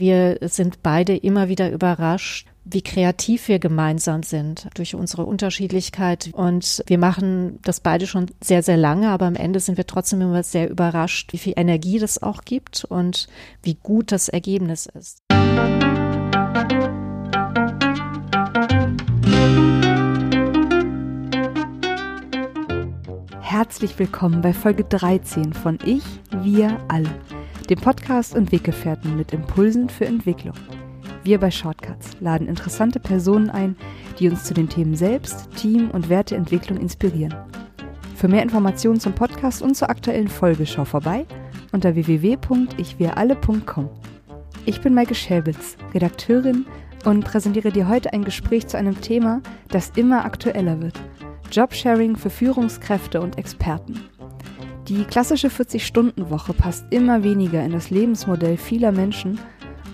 Wir sind beide immer wieder überrascht, wie kreativ wir gemeinsam sind durch unsere Unterschiedlichkeit. Und wir machen das beide schon sehr, sehr lange, aber am Ende sind wir trotzdem immer sehr überrascht, wie viel Energie das auch gibt und wie gut das Ergebnis ist. Herzlich willkommen bei Folge 13 von Ich, Wir, Alle, dem Podcast und Weggefährten mit Impulsen für Entwicklung. Wir bei Shortcuts laden interessante Personen ein, die uns zu den Themen Selbst, Team und Werteentwicklung inspirieren. Für mehr Informationen zum Podcast und zur aktuellen Folge schau vorbei unter www.ichwiralle.com. Ich bin Maike Schäbitz, Redakteurin und präsentiere dir heute ein Gespräch zu einem Thema, das immer aktueller wird. Jobsharing für Führungskräfte und Experten. Die klassische 40-Stunden-Woche passt immer weniger in das Lebensmodell vieler Menschen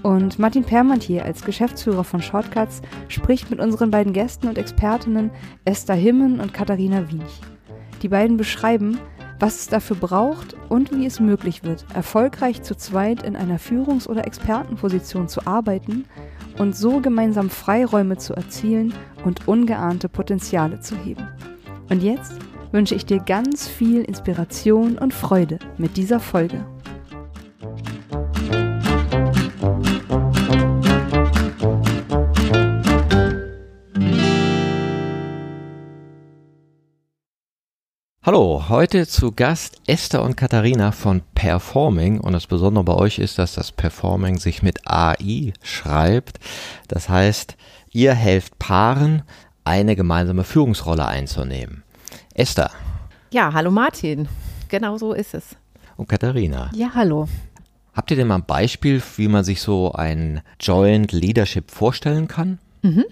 und Martin Permantier als Geschäftsführer von Shortcuts spricht mit unseren beiden Gästen und Expertinnen Esther Himmen und Katharina Wiench. Die beiden beschreiben, was es dafür braucht und wie es möglich wird, erfolgreich zu zweit in einer Führungs- oder Expertenposition zu arbeiten und so gemeinsam Freiräume zu erzielen und ungeahnte Potenziale zu heben. Und jetzt wünsche ich dir ganz viel Inspiration und Freude mit dieser Folge. Hallo, heute zu Gast Esther und Katharina von Performing und das Besondere bei euch ist, dass das Performing sich mit AI schreibt. Das heißt, ihr helft Paaren, eine gemeinsame Führungsrolle einzunehmen. Esther. Ja, hallo Martin. Genau so ist es. Und Katharina. Ja, hallo. Habt ihr denn mal ein Beispiel, wie man sich so ein Joint Leadership vorstellen kann? Mhm.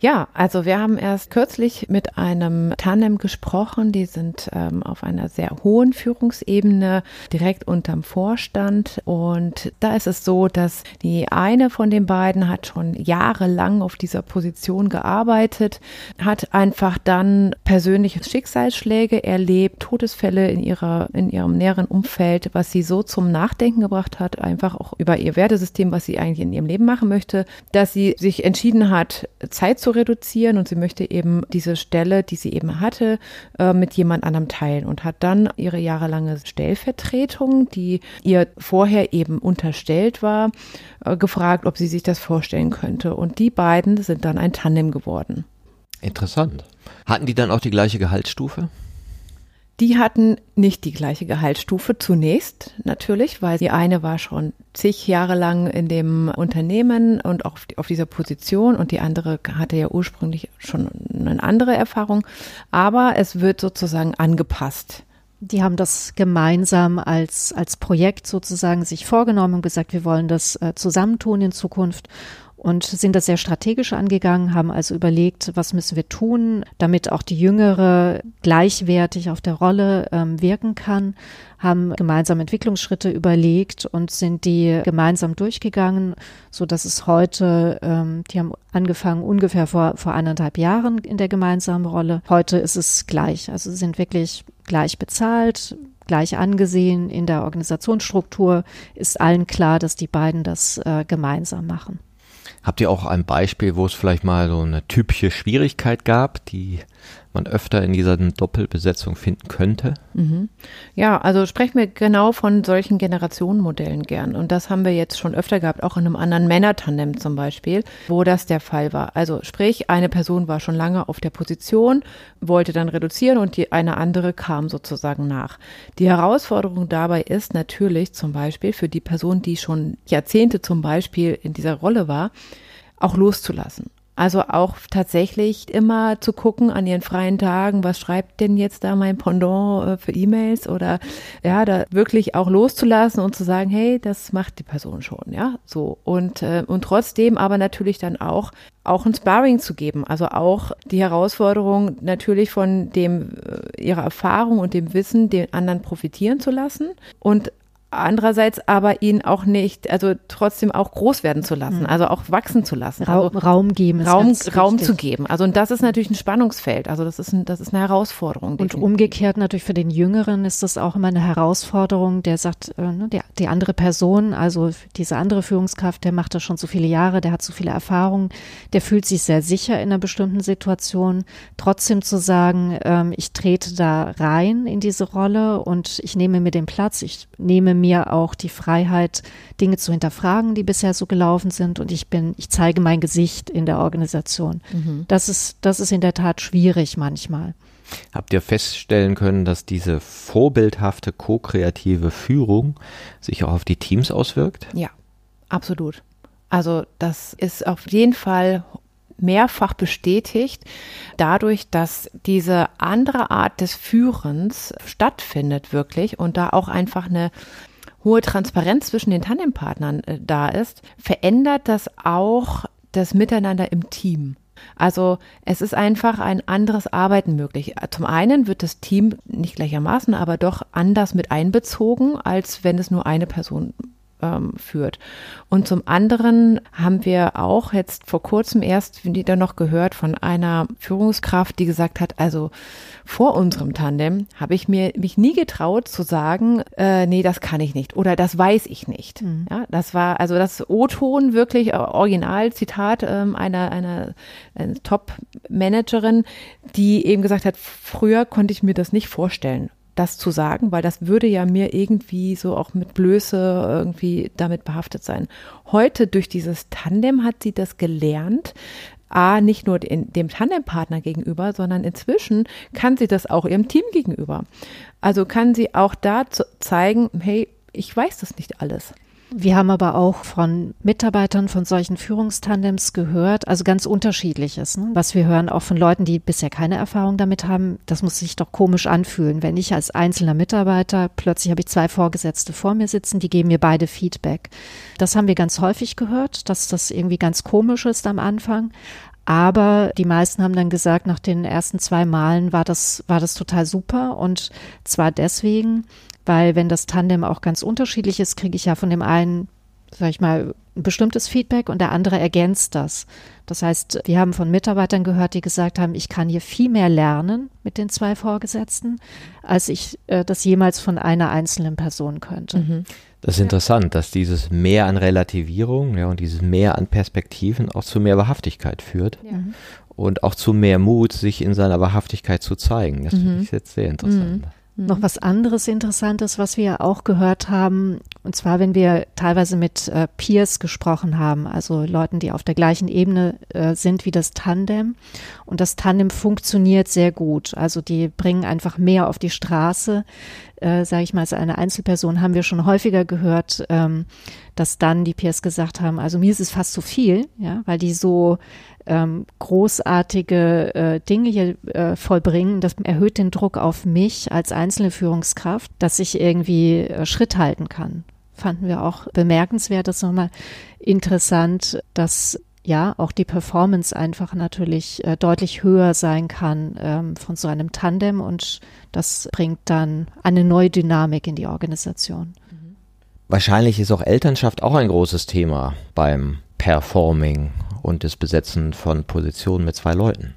Ja, also wir haben erst kürzlich mit einem Tandem gesprochen. Die sind ähm, auf einer sehr hohen Führungsebene direkt unterm Vorstand. Und da ist es so, dass die eine von den beiden hat schon jahrelang auf dieser Position gearbeitet, hat einfach dann persönliche Schicksalsschläge erlebt, Todesfälle in ihrer, in ihrem näheren Umfeld, was sie so zum Nachdenken gebracht hat, einfach auch über ihr Wertesystem, was sie eigentlich in ihrem Leben machen möchte, dass sie sich entschieden hat, Zeit zu zu reduzieren und sie möchte eben diese Stelle, die sie eben hatte, äh, mit jemand anderem teilen und hat dann ihre jahrelange Stellvertretung, die ihr vorher eben unterstellt war, äh, gefragt, ob sie sich das vorstellen könnte. Und die beiden sind dann ein Tandem geworden. Interessant. Hatten die dann auch die gleiche Gehaltsstufe? Die hatten nicht die gleiche Gehaltsstufe zunächst natürlich, weil die eine war schon zig Jahre lang in dem Unternehmen und auch auf dieser Position und die andere hatte ja ursprünglich schon eine andere Erfahrung. Aber es wird sozusagen angepasst. Die haben das gemeinsam als, als Projekt sozusagen sich vorgenommen und gesagt, wir wollen das äh, zusammentun in Zukunft und sind das sehr strategisch angegangen, haben also überlegt, was müssen wir tun, damit auch die Jüngere gleichwertig auf der Rolle ähm, wirken kann, haben gemeinsam Entwicklungsschritte überlegt und sind die gemeinsam durchgegangen, so dass es heute, ähm, die haben angefangen ungefähr vor, vor anderthalb Jahren in der gemeinsamen Rolle. Heute ist es gleich, also sind wirklich gleich bezahlt, gleich angesehen. In der Organisationsstruktur ist allen klar, dass die beiden das äh, gemeinsam machen. Habt ihr auch ein Beispiel, wo es vielleicht mal so eine typische Schwierigkeit gab, die man öfter in dieser Doppelbesetzung finden könnte? Mhm. Ja, also sprechen wir genau von solchen Generationenmodellen gern. Und das haben wir jetzt schon öfter gehabt, auch in einem anderen Männertandem zum Beispiel, wo das der Fall war. Also sprich, eine Person war schon lange auf der Position, wollte dann reduzieren und die, eine andere kam sozusagen nach. Die Herausforderung dabei ist natürlich zum Beispiel für die Person, die schon Jahrzehnte zum Beispiel in dieser Rolle war, auch loszulassen. Also auch tatsächlich immer zu gucken an ihren freien Tagen, was schreibt denn jetzt da mein Pendant äh, für E-Mails oder ja, da wirklich auch loszulassen und zu sagen, hey, das macht die Person schon, ja, so. Und äh, und trotzdem aber natürlich dann auch auch ein Sparring zu geben, also auch die Herausforderung natürlich von dem äh, ihrer Erfahrung und dem Wissen den anderen profitieren zu lassen. Und andererseits aber ihn auch nicht, also trotzdem auch groß werden zu lassen, mhm. also auch wachsen zu lassen. Raum, also Raum geben. Raum, Raum zu geben. Also und das ist natürlich ein Spannungsfeld. Also das ist, ein, das ist eine Herausforderung. Und umgekehrt natürlich für den Jüngeren ist das auch immer eine Herausforderung, der sagt, äh, ne, die, die andere Person, also diese andere Führungskraft, der macht das schon so viele Jahre, der hat so viele Erfahrungen, der fühlt sich sehr sicher in einer bestimmten Situation. Trotzdem zu sagen, ähm, ich trete da rein in diese Rolle und ich nehme mir den Platz, ich nehme mir auch die Freiheit, Dinge zu hinterfragen, die bisher so gelaufen sind und ich bin, ich zeige mein Gesicht in der Organisation. Mhm. Das ist, das ist in der Tat schwierig manchmal. Habt ihr feststellen können, dass diese vorbildhafte ko-kreative Führung sich auch auf die Teams auswirkt? Ja, absolut. Also das ist auf jeden Fall mehrfach bestätigt, dadurch, dass diese andere Art des Führens stattfindet wirklich und da auch einfach eine hohe Transparenz zwischen den Tandempartnern äh, da ist, verändert das auch das Miteinander im Team. Also es ist einfach ein anderes Arbeiten möglich. Zum einen wird das Team nicht gleichermaßen, aber doch anders mit einbezogen, als wenn es nur eine Person ähm, führt. Und zum anderen haben wir auch jetzt vor kurzem erst wieder noch gehört von einer Führungskraft, die gesagt hat, also vor unserem Tandem habe ich mir mich nie getraut zu sagen, äh, nee, das kann ich nicht oder das weiß ich nicht. Mhm. Ja, das war also das O-Ton wirklich äh, Originalzitat ähm, einer einer, einer Top-Managerin, die eben gesagt hat, früher konnte ich mir das nicht vorstellen das zu sagen, weil das würde ja mir irgendwie so auch mit Blöße irgendwie damit behaftet sein. Heute durch dieses Tandem hat sie das gelernt, A, nicht nur dem Tandempartner gegenüber, sondern inzwischen kann sie das auch ihrem Team gegenüber. Also kann sie auch da zeigen, hey, ich weiß das nicht alles. Wir haben aber auch von Mitarbeitern von solchen Führungstandems gehört, also ganz unterschiedliches. Ne? Was wir hören auch von Leuten, die bisher keine Erfahrung damit haben, das muss sich doch komisch anfühlen, wenn ich als einzelner Mitarbeiter plötzlich habe ich zwei Vorgesetzte vor mir sitzen, die geben mir beide Feedback. Das haben wir ganz häufig gehört, dass das irgendwie ganz komisch ist am Anfang. Aber die meisten haben dann gesagt, nach den ersten zwei Malen war das, war das total super. Und zwar deswegen, weil wenn das Tandem auch ganz unterschiedlich ist, kriege ich ja von dem einen, sag ich mal, ein bestimmtes Feedback und der andere ergänzt das. Das heißt, wir haben von Mitarbeitern gehört, die gesagt haben, ich kann hier viel mehr lernen mit den zwei Vorgesetzten, als ich äh, das jemals von einer einzelnen Person könnte. Mhm. Das ist interessant, dass dieses Mehr an Relativierung ja, und dieses Mehr an Perspektiven auch zu mehr Wahrhaftigkeit führt ja. und auch zu mehr Mut, sich in seiner Wahrhaftigkeit zu zeigen. Das mhm. finde ich jetzt sehr interessant. Mhm. Noch was anderes Interessantes, was wir auch gehört haben, und zwar, wenn wir teilweise mit äh, Peers gesprochen haben, also Leuten, die auf der gleichen Ebene äh, sind wie das Tandem. Und das Tandem funktioniert sehr gut. Also die bringen einfach mehr auf die Straße. Äh, sage ich mal, als eine Einzelperson haben wir schon häufiger gehört, ähm, dass dann die Peers gesagt haben, also mir ist es fast zu viel, ja, weil die so ähm, großartige äh, Dinge hier äh, vollbringen. Das erhöht den Druck auf mich als einzelne Führungskraft, dass ich irgendwie äh, Schritt halten kann. Fanden wir auch bemerkenswert, das nochmal interessant, dass ja auch die Performance einfach natürlich äh, deutlich höher sein kann ähm, von so einem Tandem und das bringt dann eine neue Dynamik in die Organisation. Wahrscheinlich ist auch Elternschaft auch ein großes Thema beim Performing und das Besetzen von Positionen mit zwei Leuten.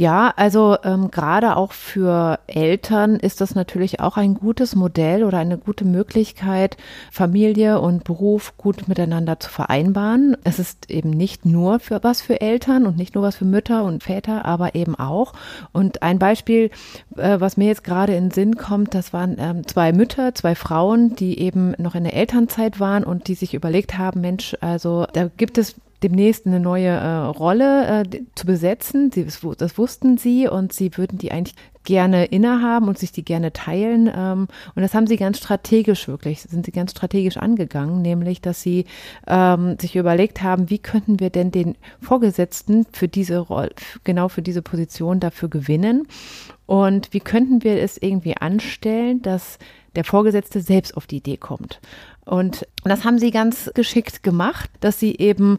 Ja, also ähm, gerade auch für Eltern ist das natürlich auch ein gutes Modell oder eine gute Möglichkeit, Familie und Beruf gut miteinander zu vereinbaren. Es ist eben nicht nur für was für Eltern und nicht nur was für Mütter und Väter, aber eben auch. Und ein Beispiel, äh, was mir jetzt gerade in den Sinn kommt, das waren ähm, zwei Mütter, zwei Frauen, die eben noch in der Elternzeit waren und die sich überlegt haben, Mensch, also da gibt es demnächst eine neue äh, Rolle äh, zu besetzen. Sie, das wussten sie und sie würden die eigentlich gerne innehaben und sich die gerne teilen. Ähm, und das haben sie ganz strategisch wirklich, sind sie ganz strategisch angegangen, nämlich, dass sie ähm, sich überlegt haben, wie könnten wir denn den Vorgesetzten für diese Rolle, genau für diese Position dafür gewinnen? Und wie könnten wir es irgendwie anstellen, dass der Vorgesetzte selbst auf die Idee kommt. Und das haben sie ganz geschickt gemacht, dass sie eben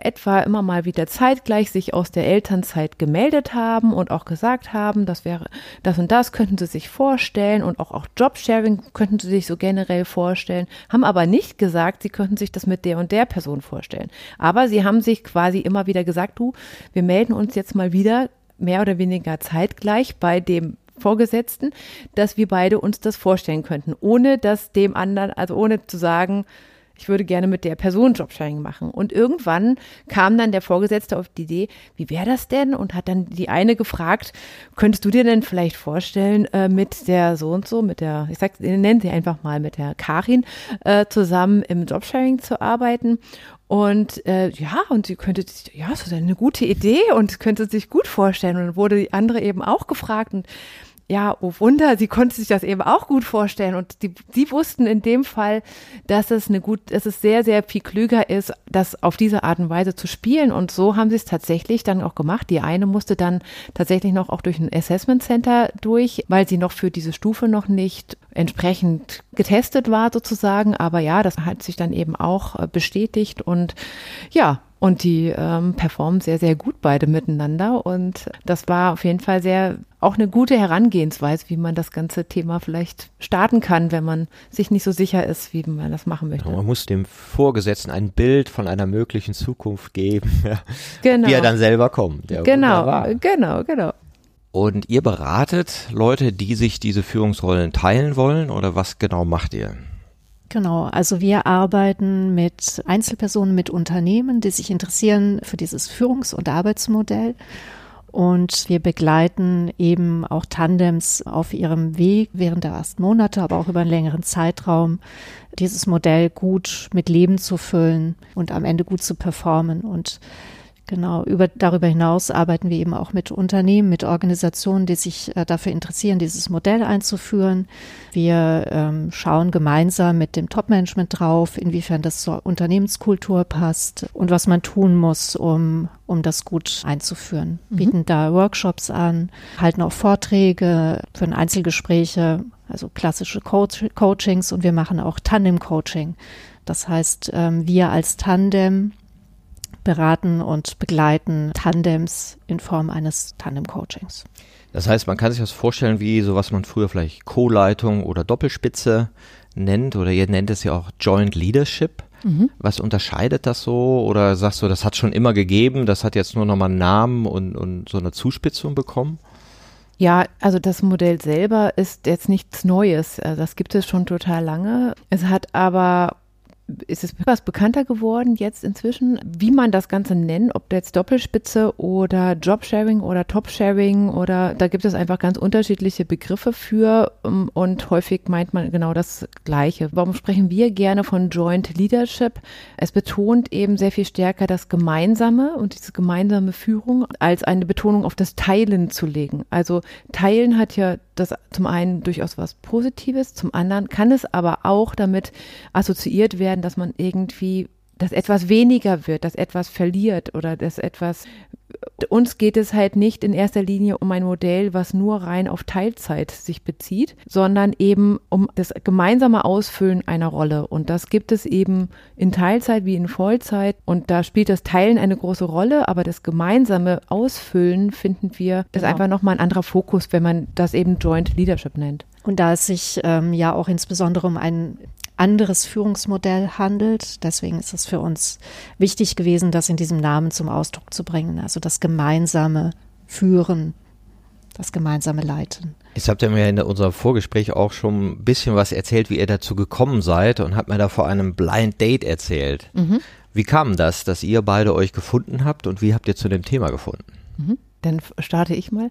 etwa immer mal wieder zeitgleich sich aus der Elternzeit gemeldet haben und auch gesagt haben, das wäre das und das könnten sie sich vorstellen und auch, auch Jobsharing könnten sie sich so generell vorstellen, haben aber nicht gesagt, sie könnten sich das mit der und der Person vorstellen. Aber sie haben sich quasi immer wieder gesagt, du, wir melden uns jetzt mal wieder mehr oder weniger zeitgleich bei dem Vorgesetzten, dass wir beide uns das vorstellen könnten, ohne dass dem anderen, also ohne zu sagen, ich würde gerne mit der Person Jobsharing machen. Und irgendwann kam dann der Vorgesetzte auf die Idee, wie wäre das denn? Und hat dann die eine gefragt, könntest du dir denn vielleicht vorstellen, äh, mit der so und so, mit der, ich sag, nennen sie einfach mal, mit der Karin äh, zusammen im Jobsharing zu arbeiten? Und äh, ja, und sie könnte sich, ja, das ist eine gute Idee und könnte sich gut vorstellen. Und dann wurde die andere eben auch gefragt und ja, oh Wunder, sie konnte sich das eben auch gut vorstellen. Und die, die wussten in dem Fall, dass es eine gut, dass es sehr, sehr viel klüger ist, das auf diese Art und Weise zu spielen. Und so haben sie es tatsächlich dann auch gemacht. Die eine musste dann tatsächlich noch auch durch ein Assessment Center durch, weil sie noch für diese Stufe noch nicht entsprechend getestet war sozusagen, aber ja, das hat sich dann eben auch äh, bestätigt. Und ja, und die ähm, performen sehr, sehr gut beide miteinander. Und das war auf jeden Fall sehr auch eine gute Herangehensweise, wie man das ganze Thema vielleicht starten kann, wenn man sich nicht so sicher ist, wie man das machen möchte. Man muss dem Vorgesetzten ein Bild von einer möglichen Zukunft geben, genau. wie er dann selber kommt. Ja, genau, wunderbar. genau, genau. Und ihr beratet Leute, die sich diese Führungsrollen teilen wollen oder was genau macht ihr? Genau, also wir arbeiten mit Einzelpersonen, mit Unternehmen, die sich interessieren für dieses Führungs- und Arbeitsmodell. Und wir begleiten eben auch Tandems auf ihrem Weg während der ersten Monate, aber auch über einen längeren Zeitraum, dieses Modell gut mit Leben zu füllen und am Ende gut zu performen. Und Genau, über, darüber hinaus arbeiten wir eben auch mit Unternehmen, mit Organisationen, die sich äh, dafür interessieren, dieses Modell einzuführen. Wir ähm, schauen gemeinsam mit dem Top-Management drauf, inwiefern das zur Unternehmenskultur passt und was man tun muss, um, um das gut einzuführen. Mhm. Bieten da Workshops an, halten auch Vorträge, führen Einzelgespräche, also klassische Coach Coachings und wir machen auch Tandem-Coaching. Das heißt, ähm, wir als Tandem beraten und begleiten Tandems in Form eines Tandem-Coachings. Das heißt, man kann sich das vorstellen wie so was man früher vielleicht Co-Leitung oder Doppelspitze nennt oder ihr nennt es ja auch Joint Leadership. Mhm. Was unterscheidet das so? Oder sagst du, das hat schon immer gegeben, das hat jetzt nur nochmal einen Namen und, und so eine Zuspitzung bekommen? Ja, also das Modell selber ist jetzt nichts Neues. Also das gibt es schon total lange. Es hat aber ist es etwas bekannter geworden jetzt inzwischen, wie man das Ganze nennt, ob jetzt Doppelspitze oder Jobsharing oder Topsharing oder da gibt es einfach ganz unterschiedliche Begriffe für ähm, und häufig meint man genau das Gleiche. Warum sprechen wir gerne von Joint Leadership? Es betont eben sehr viel stärker das Gemeinsame und diese gemeinsame Führung als eine Betonung auf das Teilen zu legen. Also Teilen hat ja das zum einen durchaus was Positives, zum anderen kann es aber auch damit assoziiert werden, dass man irgendwie dass etwas weniger wird, dass etwas verliert oder dass etwas uns geht es halt nicht in erster Linie um ein Modell, was nur rein auf Teilzeit sich bezieht, sondern eben um das gemeinsame Ausfüllen einer Rolle. Und das gibt es eben in Teilzeit wie in Vollzeit. Und da spielt das Teilen eine große Rolle, aber das gemeinsame Ausfüllen finden wir, ist genau. einfach nochmal ein anderer Fokus, wenn man das eben Joint Leadership nennt. Und da es sich ähm, ja auch insbesondere um ein anderes Führungsmodell handelt. Deswegen ist es für uns wichtig gewesen, das in diesem Namen zum Ausdruck zu bringen. Also das gemeinsame Führen, das gemeinsame Leiten. Jetzt habt ihr mir in unserem Vorgespräch auch schon ein bisschen was erzählt, wie ihr dazu gekommen seid und habt mir da vor einem Blind Date erzählt. Mhm. Wie kam das, dass ihr beide euch gefunden habt und wie habt ihr zu dem Thema gefunden? Mhm dann starte ich mal.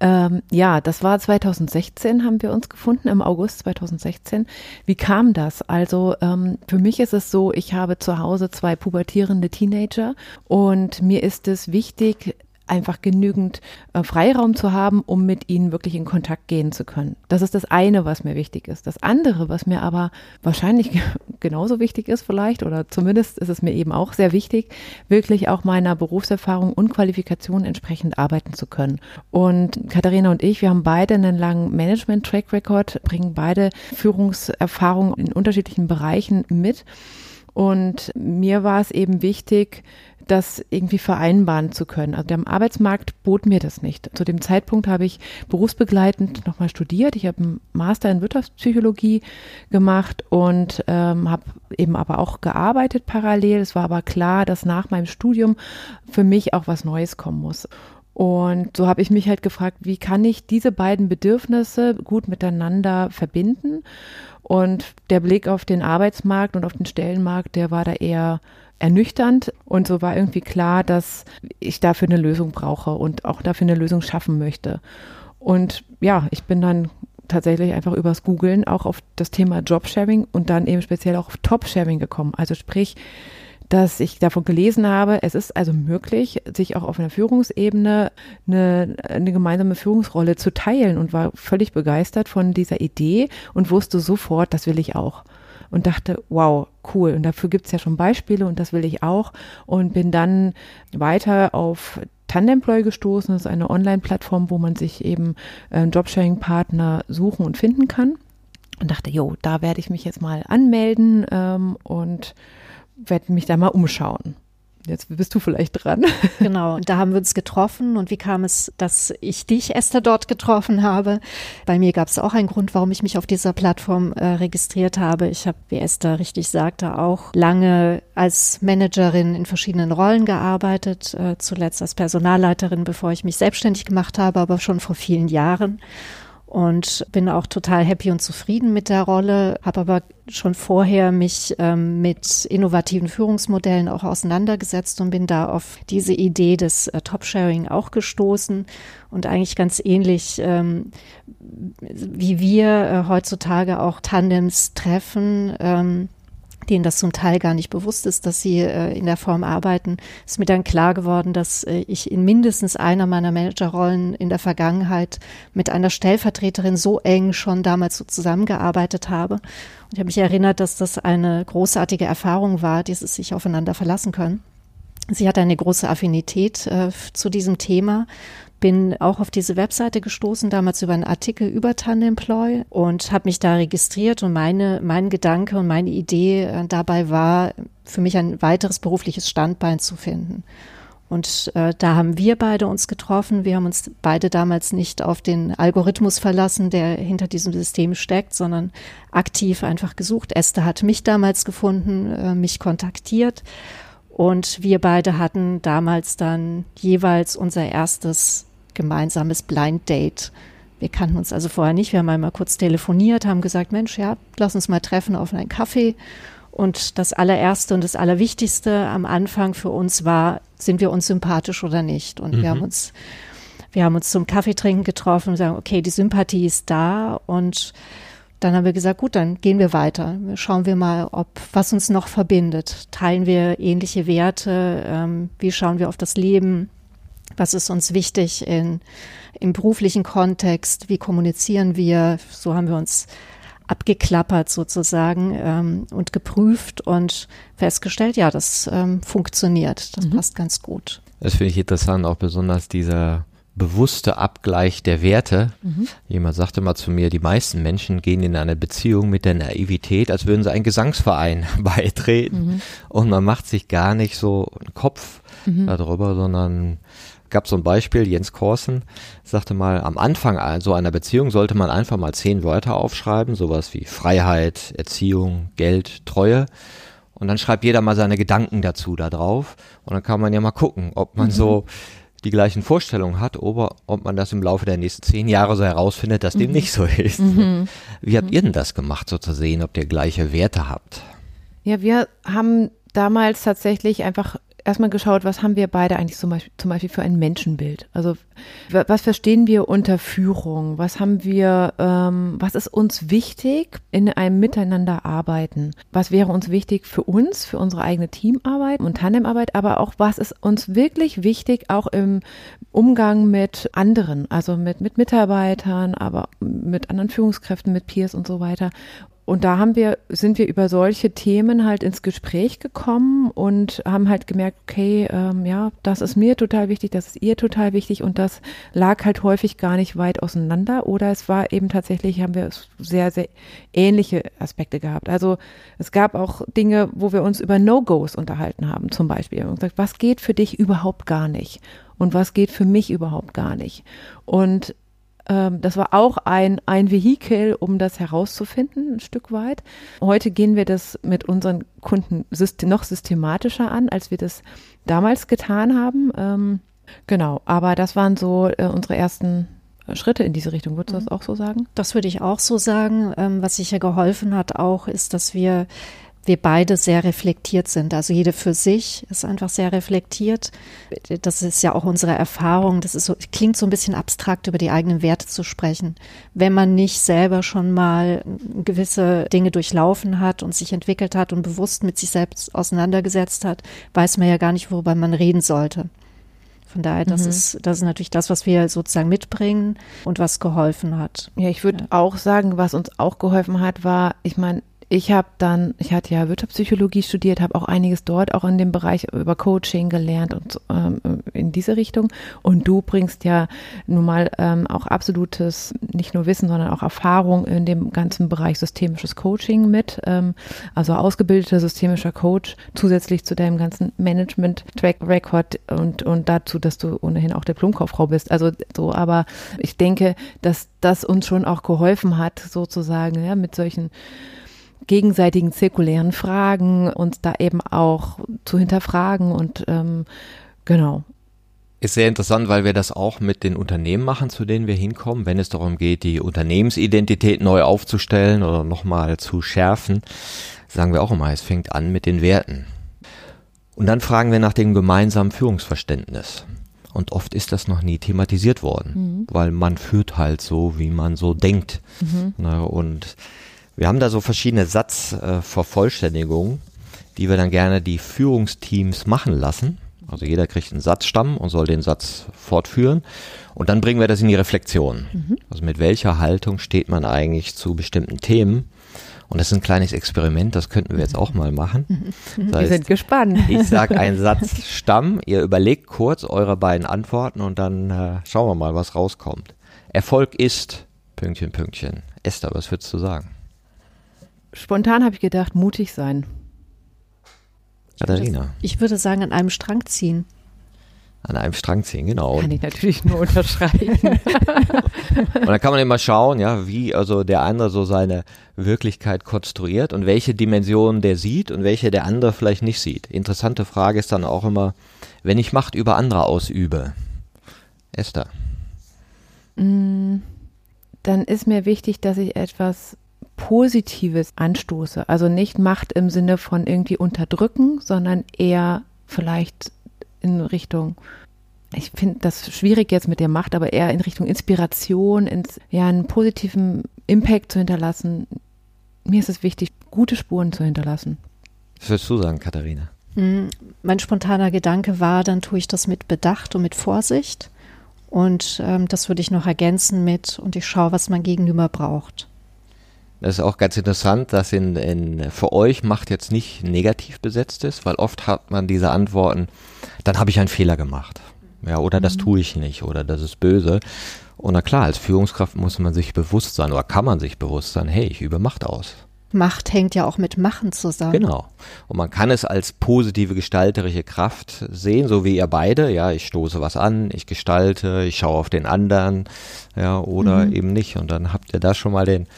Ähm, ja, das war 2016, haben wir uns gefunden, im August 2016. Wie kam das? Also ähm, für mich ist es so, ich habe zu Hause zwei pubertierende Teenager und mir ist es wichtig, einfach genügend äh, Freiraum zu haben, um mit ihnen wirklich in Kontakt gehen zu können. Das ist das eine, was mir wichtig ist. Das andere, was mir aber wahrscheinlich genauso wichtig ist vielleicht, oder zumindest ist es mir eben auch sehr wichtig, wirklich auch meiner Berufserfahrung und Qualifikation entsprechend arbeiten zu können. Und Katharina und ich, wir haben beide einen langen Management-Track-Record, bringen beide Führungserfahrung in unterschiedlichen Bereichen mit. Und mir war es eben wichtig, das irgendwie vereinbaren zu können. Also der Arbeitsmarkt bot mir das nicht. Zu dem Zeitpunkt habe ich berufsbegleitend nochmal studiert. Ich habe einen Master in Wirtschaftspsychologie gemacht und ähm, habe eben aber auch gearbeitet parallel. Es war aber klar, dass nach meinem Studium für mich auch was Neues kommen muss. Und so habe ich mich halt gefragt, wie kann ich diese beiden Bedürfnisse gut miteinander verbinden? Und der Blick auf den Arbeitsmarkt und auf den Stellenmarkt, der war da eher ernüchternd und so war irgendwie klar, dass ich dafür eine Lösung brauche und auch dafür eine Lösung schaffen möchte. Und ja, ich bin dann tatsächlich einfach übers Googlen auch auf das Thema Jobsharing und dann eben speziell auch auf Topsharing gekommen. Also sprich, dass ich davon gelesen habe, es ist also möglich, sich auch auf einer Führungsebene eine, eine gemeinsame Führungsrolle zu teilen und war völlig begeistert von dieser Idee und wusste sofort, das will ich auch und dachte, wow, cool. Und dafür gibt es ja schon Beispiele und das will ich auch. Und bin dann weiter auf Tandemploy gestoßen. Das ist eine Online-Plattform, wo man sich eben äh, Jobsharing-Partner suchen und finden kann. Und dachte, jo, da werde ich mich jetzt mal anmelden ähm, und werde mich da mal umschauen. Jetzt bist du vielleicht dran. Genau, und da haben wir uns getroffen. Und wie kam es, dass ich dich, Esther, dort getroffen habe? Bei mir gab es auch einen Grund, warum ich mich auf dieser Plattform äh, registriert habe. Ich habe, wie Esther richtig sagte, auch lange als Managerin in verschiedenen Rollen gearbeitet, äh, zuletzt als Personalleiterin, bevor ich mich selbstständig gemacht habe, aber schon vor vielen Jahren und bin auch total happy und zufrieden mit der Rolle, habe aber schon vorher mich ähm, mit innovativen Führungsmodellen auch auseinandergesetzt und bin da auf diese Idee des äh, Top-Sharing auch gestoßen und eigentlich ganz ähnlich ähm, wie wir äh, heutzutage auch Tandems treffen. Ähm, denen das zum Teil gar nicht bewusst ist, dass sie äh, in der Form arbeiten, ist mir dann klar geworden, dass äh, ich in mindestens einer meiner Managerrollen in der Vergangenheit mit einer Stellvertreterin so eng schon damals so zusammengearbeitet habe. Und ich habe mich erinnert, dass das eine großartige Erfahrung war, dieses sich aufeinander verlassen können. Sie hat eine große Affinität äh, zu diesem Thema bin auch auf diese Webseite gestoßen, damals über einen Artikel über Tandemploy und habe mich da registriert und meine, mein Gedanke und meine Idee äh, dabei war, für mich ein weiteres berufliches Standbein zu finden. Und äh, da haben wir beide uns getroffen. Wir haben uns beide damals nicht auf den Algorithmus verlassen, der hinter diesem System steckt, sondern aktiv einfach gesucht. Esther hat mich damals gefunden, äh, mich kontaktiert. Und wir beide hatten damals dann jeweils unser erstes gemeinsames Blind Date. Wir kannten uns also vorher nicht. Wir haben einmal kurz telefoniert, haben gesagt, Mensch, ja, lass uns mal treffen auf einen Kaffee. Und das allererste und das allerwichtigste am Anfang für uns war, sind wir uns sympathisch oder nicht? Und mhm. wir haben uns, wir haben uns zum Kaffeetrinken getroffen und sagen, okay, die Sympathie ist da und dann haben wir gesagt, gut, dann gehen wir weiter. Schauen wir mal, ob was uns noch verbindet. Teilen wir ähnliche Werte? Ähm, wie schauen wir auf das Leben? Was ist uns wichtig in, im beruflichen Kontext? Wie kommunizieren wir? So haben wir uns abgeklappert sozusagen ähm, und geprüft und festgestellt, ja, das ähm, funktioniert, das mhm. passt ganz gut. Das finde ich interessant, auch besonders dieser bewusste Abgleich der Werte. Mhm. Jemand sagte mal zu mir, die meisten Menschen gehen in eine Beziehung mit der Naivität, als würden sie einen Gesangsverein beitreten mhm. und man macht sich gar nicht so einen Kopf mhm. darüber, sondern gab so ein Beispiel, Jens Korsen sagte mal, am Anfang so einer Beziehung sollte man einfach mal zehn Wörter aufschreiben, sowas wie Freiheit, Erziehung, Geld, Treue. Und dann schreibt jeder mal seine Gedanken dazu da drauf. Und dann kann man ja mal gucken, ob man mhm. so die gleichen Vorstellungen hat oder ob man das im Laufe der nächsten zehn Jahre so herausfindet, dass mhm. dem nicht so ist. Mhm. Wie habt ihr denn das gemacht, so zu sehen, ob ihr gleiche Werte habt? Ja, wir haben damals tatsächlich einfach erstmal geschaut, was haben wir beide eigentlich zum Beispiel, zum Beispiel für ein Menschenbild? Also was verstehen wir unter Führung? Was haben wir, ähm, was ist uns wichtig in einem Miteinander arbeiten? Was wäre uns wichtig für uns, für unsere eigene Teamarbeit und Tandemarbeit, aber auch was ist uns wirklich wichtig, auch im Umgang mit anderen, also mit, mit Mitarbeitern, aber mit anderen Führungskräften, mit Peers und so weiter. Und da haben wir, sind wir über solche Themen halt ins Gespräch gekommen und haben halt gemerkt, okay, ähm, ja, das ist mir total wichtig, das ist ihr total wichtig und das lag halt häufig gar nicht weit auseinander oder es war eben tatsächlich, haben wir sehr, sehr ähnliche Aspekte gehabt. Also es gab auch Dinge, wo wir uns über No-Gos unterhalten haben, zum Beispiel. Und gesagt, was geht für dich überhaupt gar nicht? Und was geht für mich überhaupt gar nicht? Und das war auch ein, ein Vehikel, um das herauszufinden, ein Stück weit. Heute gehen wir das mit unseren Kunden noch systematischer an, als wir das damals getan haben. Ähm, genau, aber das waren so äh, unsere ersten Schritte in diese Richtung. Würdest du das mhm. auch so sagen? Das würde ich auch so sagen. Ähm, was sicher geholfen hat auch, ist, dass wir wir beide sehr reflektiert sind. Also jede für sich ist einfach sehr reflektiert. Das ist ja auch unsere Erfahrung. Das ist so, klingt so ein bisschen abstrakt, über die eigenen Werte zu sprechen. Wenn man nicht selber schon mal gewisse Dinge durchlaufen hat und sich entwickelt hat und bewusst mit sich selbst auseinandergesetzt hat, weiß man ja gar nicht, worüber man reden sollte. Von daher, das mhm. ist, das ist natürlich das, was wir sozusagen mitbringen und was geholfen hat. Ja, ich würde ja. auch sagen, was uns auch geholfen hat, war, ich meine, ich habe dann, ich hatte ja Wirtschaftspsychologie studiert, habe auch einiges dort auch in dem Bereich über Coaching gelernt und ähm, in diese Richtung. Und du bringst ja nun mal ähm, auch absolutes, nicht nur Wissen, sondern auch Erfahrung in dem ganzen Bereich systemisches Coaching mit. Ähm, also ausgebildeter systemischer Coach zusätzlich zu deinem ganzen Management-Track-Record und, und dazu, dass du ohnehin auch Diplomkauffrau bist. Also so, aber ich denke, dass das uns schon auch geholfen hat, sozusagen, ja, mit solchen gegenseitigen zirkulären Fragen uns da eben auch zu hinterfragen und ähm, genau. Ist sehr interessant, weil wir das auch mit den Unternehmen machen, zu denen wir hinkommen, wenn es darum geht, die Unternehmensidentität neu aufzustellen oder nochmal zu schärfen, sagen wir auch immer, es fängt an mit den Werten. Und dann fragen wir nach dem gemeinsamen Führungsverständnis. Und oft ist das noch nie thematisiert worden, mhm. weil man führt halt so, wie man so denkt. Mhm. Na, und wir haben da so verschiedene Satzvervollständigungen, die wir dann gerne die Führungsteams machen lassen. Also jeder kriegt einen Satzstamm und soll den Satz fortführen. Und dann bringen wir das in die Reflexion. Mhm. Also mit welcher Haltung steht man eigentlich zu bestimmten Themen? Und das ist ein kleines Experiment, das könnten wir jetzt auch mal machen. Das heißt, wir sind gespannt. Ich sage einen Satzstamm, ihr überlegt kurz eure beiden Antworten und dann äh, schauen wir mal, was rauskommt. Erfolg ist Pünktchen, Pünktchen. Esther, was würdest du sagen? Spontan habe ich gedacht, mutig sein. Katharina. Ich würde sagen, an einem Strang ziehen. An einem Strang ziehen, genau. Kann ich natürlich nur unterschreiben. und dann kann man immer schauen, ja, wie also der andere so seine Wirklichkeit konstruiert und welche Dimensionen der sieht und welche der andere vielleicht nicht sieht. Interessante Frage ist dann auch immer, wenn ich Macht über andere ausübe. Esther. Mm, dann ist mir wichtig, dass ich etwas Positives anstoße. Also nicht Macht im Sinne von irgendwie unterdrücken, sondern eher vielleicht in Richtung, ich finde das schwierig jetzt mit der Macht, aber eher in Richtung Inspiration, ins, ja, einen positiven Impact zu hinterlassen. Mir ist es wichtig, gute Spuren zu hinterlassen. Was würdest du sagen, Katharina? Hm, mein spontaner Gedanke war, dann tue ich das mit Bedacht und mit Vorsicht. Und ähm, das würde ich noch ergänzen mit, und ich schaue, was mein Gegenüber braucht. Das ist auch ganz interessant, dass in, in für euch Macht jetzt nicht negativ besetzt ist, weil oft hat man diese Antworten, dann habe ich einen Fehler gemacht. Ja, oder mhm. das tue ich nicht, oder das ist böse. Und na klar, als Führungskraft muss man sich bewusst sein, oder kann man sich bewusst sein, hey, ich übe Macht aus. Macht hängt ja auch mit Machen zusammen. Genau. Und man kann es als positive gestalterische Kraft sehen, so wie ihr beide. Ja, ich stoße was an, ich gestalte, ich schaue auf den anderen, ja, oder mhm. eben nicht. Und dann habt ihr da schon mal den,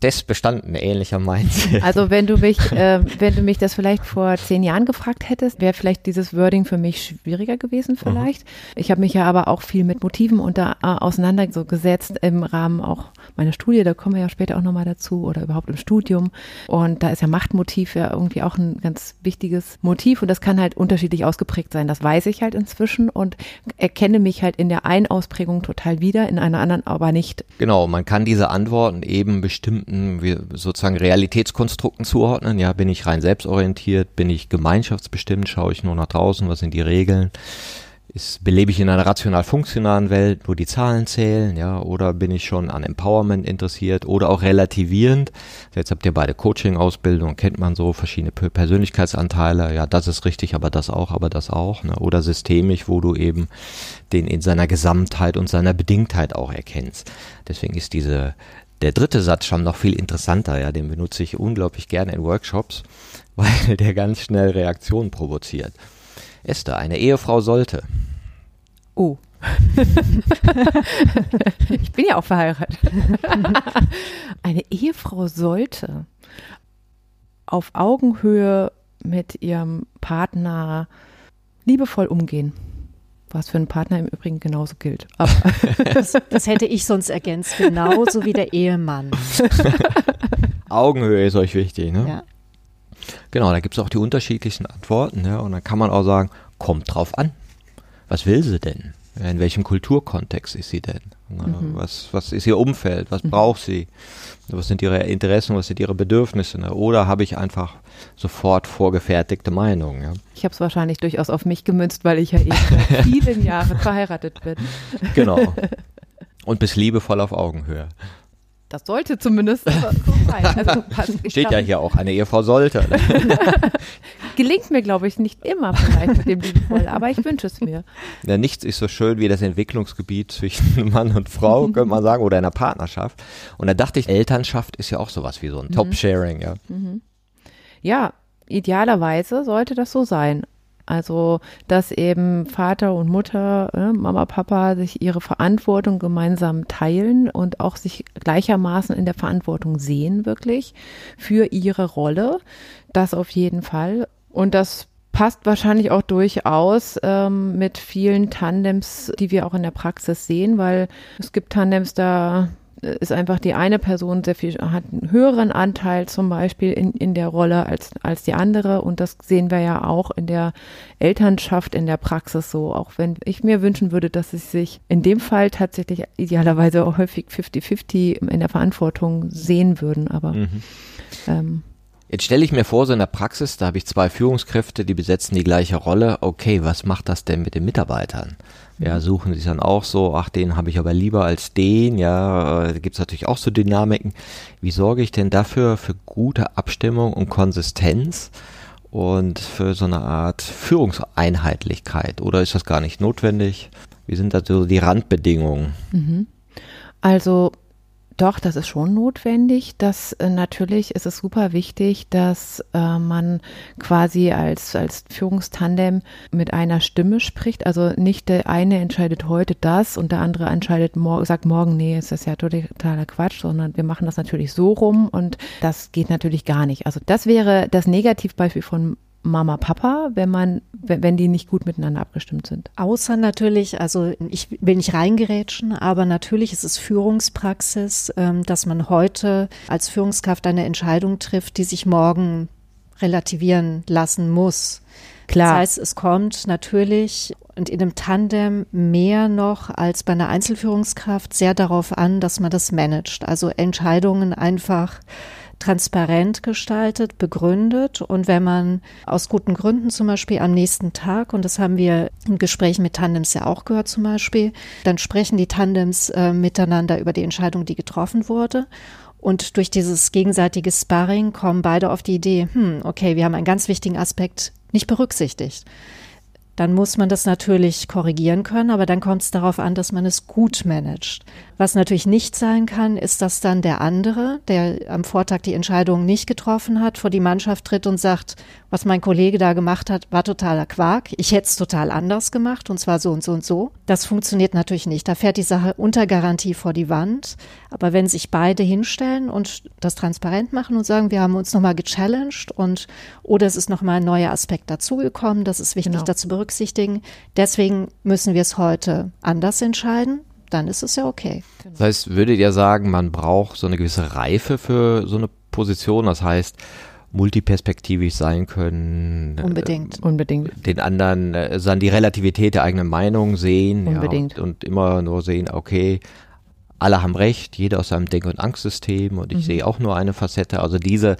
Test bestanden, ähnlicher Mindset. Also wenn du mich, äh, wenn du mich das vielleicht vor zehn Jahren gefragt hättest, wäre vielleicht dieses Wording für mich schwieriger gewesen vielleicht. Mhm. Ich habe mich ja aber auch viel mit Motiven unter, äh, auseinandergesetzt im Rahmen auch meiner Studie, da kommen wir ja später auch nochmal dazu oder überhaupt im Studium. Und da ist ja Machtmotiv ja irgendwie auch ein ganz wichtiges Motiv und das kann halt unterschiedlich ausgeprägt sein. Das weiß ich halt inzwischen und erkenne mich halt in der einen Ausprägung total wieder, in einer anderen aber nicht. Genau, man kann diese Antworten eben sozusagen Realitätskonstrukten zuordnen. Ja, bin ich rein selbstorientiert, bin ich gemeinschaftsbestimmt, schaue ich nur nach draußen, was sind die Regeln? ist, belebe ich in einer rational-funktionalen Welt, wo die Zahlen zählen, ja, oder bin ich schon an Empowerment interessiert oder auch relativierend. Jetzt habt ihr beide Coaching-Ausbildung, kennt man so verschiedene Persönlichkeitsanteile, ja, das ist richtig, aber das auch, aber das auch, ne? oder systemisch, wo du eben den in seiner Gesamtheit und seiner Bedingtheit auch erkennst. Deswegen ist diese, der dritte Satz schon noch viel interessanter, ja, den benutze ich unglaublich gerne in Workshops, weil der ganz schnell Reaktionen provoziert. Esther, eine Ehefrau sollte. Oh. ich bin ja auch verheiratet. eine Ehefrau sollte auf Augenhöhe mit ihrem Partner liebevoll umgehen. Was für einen Partner im Übrigen genauso gilt. Das, das, hätte ich sonst ergänzt, genauso wie der Ehemann. Augenhöhe ist euch wichtig, ne? Ja. Genau, da gibt es auch die unterschiedlichsten Antworten. Ja, und dann kann man auch sagen, kommt drauf an. Was will sie denn? In welchem Kulturkontext ist sie denn? Mhm. Was, was ist ihr Umfeld? Was mhm. braucht sie? Was sind ihre Interessen? Was sind ihre Bedürfnisse? Ne? Oder habe ich einfach sofort vorgefertigte Meinungen? Ja? Ich habe es wahrscheinlich durchaus auf mich gemünzt, weil ich ja eben seit vielen Jahren verheiratet bin. Genau. Und bist liebevoll auf Augenhöhe. Das sollte zumindest so sein. Also, Steht ja hier auch, eine Ehefrau sollte. Gelingt mir, glaube ich, nicht immer vielleicht mit dem Liebevoll, aber ich wünsche es mir. Ja, nichts ist so schön wie das Entwicklungsgebiet zwischen Mann und Frau, könnte man sagen, oder einer Partnerschaft. Und da dachte ich, Elternschaft ist ja auch sowas wie so ein mhm. Top-Sharing, ja. Mhm. Ja, idealerweise sollte das so sein. Also, dass eben Vater und Mutter, äh, Mama, Papa sich ihre Verantwortung gemeinsam teilen und auch sich gleichermaßen in der Verantwortung sehen, wirklich für ihre Rolle. Das auf jeden Fall. Und das passt wahrscheinlich auch durchaus ähm, mit vielen Tandems, die wir auch in der Praxis sehen, weil es gibt Tandems, da ist einfach die eine Person sehr viel, hat einen höheren Anteil zum Beispiel in, in der Rolle als, als die andere. Und das sehen wir ja auch in der Elternschaft, in der Praxis so. Auch wenn ich mir wünschen würde, dass sie sich in dem Fall tatsächlich idealerweise auch häufig 50-50 in der Verantwortung sehen würden. Aber mhm. ähm, Jetzt stelle ich mir vor, so in der Praxis, da habe ich zwei Führungskräfte, die besetzen die gleiche Rolle. Okay, was macht das denn mit den Mitarbeitern? Ja, suchen sich dann auch so, ach, den habe ich aber lieber als den, ja, äh, da gibt es natürlich auch so Dynamiken. Wie sorge ich denn dafür für gute Abstimmung und Konsistenz und für so eine Art Führungseinheitlichkeit? Oder ist das gar nicht notwendig? Wie sind da so die Randbedingungen? Mhm. Also doch, das ist schon notwendig. Das äh, natürlich ist es super wichtig, dass äh, man quasi als als Führungstandem mit einer Stimme spricht. Also nicht der eine entscheidet heute das und der andere entscheidet mor sagt morgen, nee, es ist ja totaler Quatsch, sondern wir machen das natürlich so rum und das geht natürlich gar nicht. Also das wäre das Negativbeispiel von Mama, Papa, wenn man, wenn die nicht gut miteinander abgestimmt sind. Außer natürlich, also ich will nicht reingerätschen, aber natürlich ist es Führungspraxis, ähm, dass man heute als Führungskraft eine Entscheidung trifft, die sich morgen relativieren lassen muss. Klar. Das heißt, es kommt natürlich und in einem Tandem mehr noch als bei einer Einzelführungskraft sehr darauf an, dass man das managt. Also Entscheidungen einfach transparent gestaltet, begründet und wenn man aus guten Gründen zum Beispiel am nächsten Tag, und das haben wir in Gesprächen mit Tandems ja auch gehört zum Beispiel, dann sprechen die Tandems äh, miteinander über die Entscheidung, die getroffen wurde. Und durch dieses gegenseitige Sparring kommen beide auf die Idee, hm, okay, wir haben einen ganz wichtigen Aspekt nicht berücksichtigt. dann muss man das natürlich korrigieren können, aber dann kommt es darauf an, dass man es gut managt. Was natürlich nicht sein kann, ist, dass dann der andere, der am Vortag die Entscheidung nicht getroffen hat, vor die Mannschaft tritt und sagt, was mein Kollege da gemacht hat, war totaler Quark. Ich hätte es total anders gemacht und zwar so und so und so. Das funktioniert natürlich nicht. Da fährt die Sache unter Garantie vor die Wand. Aber wenn sich beide hinstellen und das transparent machen und sagen, wir haben uns nochmal gechallenged und oder es ist nochmal ein neuer Aspekt dazugekommen, das ist wichtig genau. dazu berücksichtigen. Deswegen müssen wir es heute anders entscheiden dann ist es ja okay. Das heißt, würdet ihr sagen, man braucht so eine gewisse Reife für so eine Position? Das heißt, multiperspektivisch sein können. Äh, Unbedingt. Äh, Unbedingt. Den anderen äh, dann die Relativität der eigenen Meinung sehen. Unbedingt. Ja, und, und, immer nur sehen, okay, alle haben recht, jeder aus seinem Denk- und Angstsystem und ich mhm. sehe auch nur eine Facette. Also diese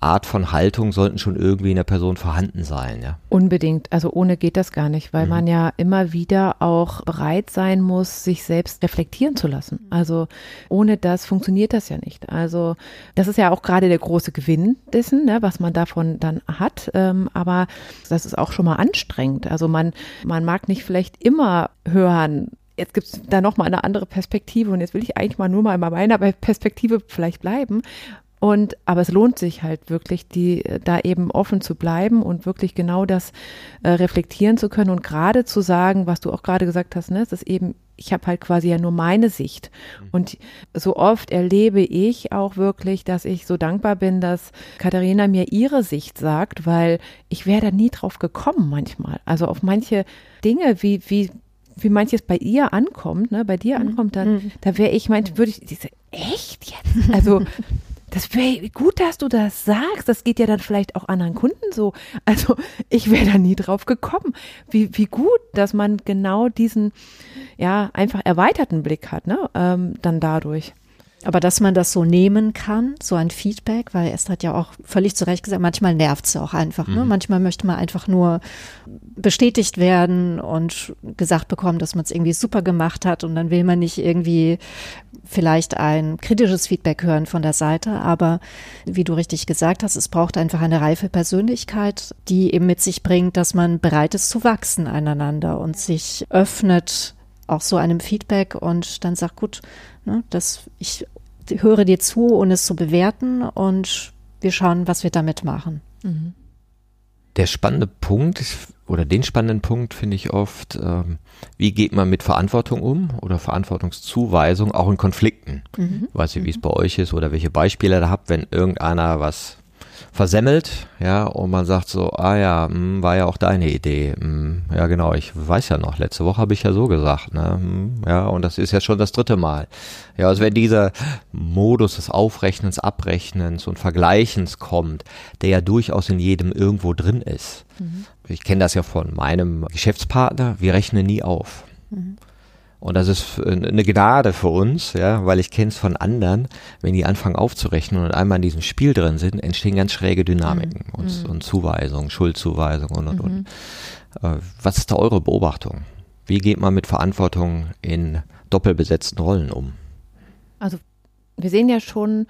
Art von Haltung sollten schon irgendwie in der Person vorhanden sein, ja. Unbedingt. Also ohne geht das gar nicht, weil mhm. man ja immer wieder auch bereit sein muss, sich selbst reflektieren zu lassen. Also ohne das funktioniert das ja nicht. Also das ist ja auch gerade der große Gewinn dessen, ne, was man davon dann hat. Ähm, aber das ist auch schon mal anstrengend. Also man, man mag nicht vielleicht immer hören, jetzt gibt es da nochmal eine andere Perspektive und jetzt will ich eigentlich mal nur mal in meiner Perspektive vielleicht bleiben. Und aber es lohnt sich halt wirklich, die da eben offen zu bleiben und wirklich genau das äh, reflektieren zu können und gerade zu sagen, was du auch gerade gesagt hast, ne, es ist eben ich habe halt quasi ja nur meine Sicht. Mhm. Und so oft erlebe ich auch wirklich, dass ich so dankbar bin, dass Katharina mir ihre Sicht sagt, weil ich wäre da nie drauf gekommen manchmal. Also auf manche Dinge, wie, wie, wie manches bei ihr ankommt, ne, bei dir mhm. ankommt, dann, mhm. da wäre ich, meinte, würde ich, diese, echt jetzt? Also, das wäre gut, dass du das sagst. Das geht ja dann vielleicht auch anderen Kunden so. Also ich wäre da nie drauf gekommen. Wie, wie gut, dass man genau diesen, ja, einfach erweiterten Blick hat, ne? Ähm, dann dadurch. Aber dass man das so nehmen kann, so ein Feedback, weil Esther hat ja auch völlig zu Recht gesagt, manchmal nervt es auch einfach. Ne? Mhm. Manchmal möchte man einfach nur bestätigt werden und gesagt bekommen, dass man es irgendwie super gemacht hat und dann will man nicht irgendwie vielleicht ein kritisches Feedback hören von der Seite. Aber wie du richtig gesagt hast, es braucht einfach eine reife Persönlichkeit, die eben mit sich bringt, dass man bereit ist zu wachsen einander und sich öffnet auch so einem Feedback und dann sagt, gut, ne, das, ich höre dir zu, ohne es zu bewerten und wir schauen, was wir damit machen. Mhm. Der spannende Punkt oder den spannenden Punkt finde ich oft, ähm, wie geht man mit Verantwortung um oder Verantwortungszuweisung auch in Konflikten. Mhm. Weiß ich, wie es mhm. bei euch ist oder welche Beispiele ihr da habt, wenn irgendeiner was versemmelt, ja, und man sagt so, ah ja, mh, hm, war ja auch deine Idee. Mh, hm, ja, genau, ich weiß ja noch, letzte Woche habe ich ja so gesagt, ne, mh, hm, ja, und das ist ja schon das dritte Mal. Ja, also wenn dieser Modus des Aufrechnens, Abrechnens und Vergleichens kommt, der ja durchaus in jedem irgendwo drin ist. Mhm. Ich kenne das ja von meinem Geschäftspartner, wir rechnen nie auf. Mhm. Und das ist eine Gnade für uns, ja, weil ich kenne es von anderen, wenn die anfangen aufzurechnen und einmal in diesem Spiel drin sind, entstehen ganz schräge Dynamiken mhm. und, mhm. und, Zuweisungen, Schuldzuweisungen und und mhm. und. Äh, was ist da eure Beobachtung? Wie geht man mit Verantwortung in doppelbesetzten Rollen um? Also wir sehen ja schon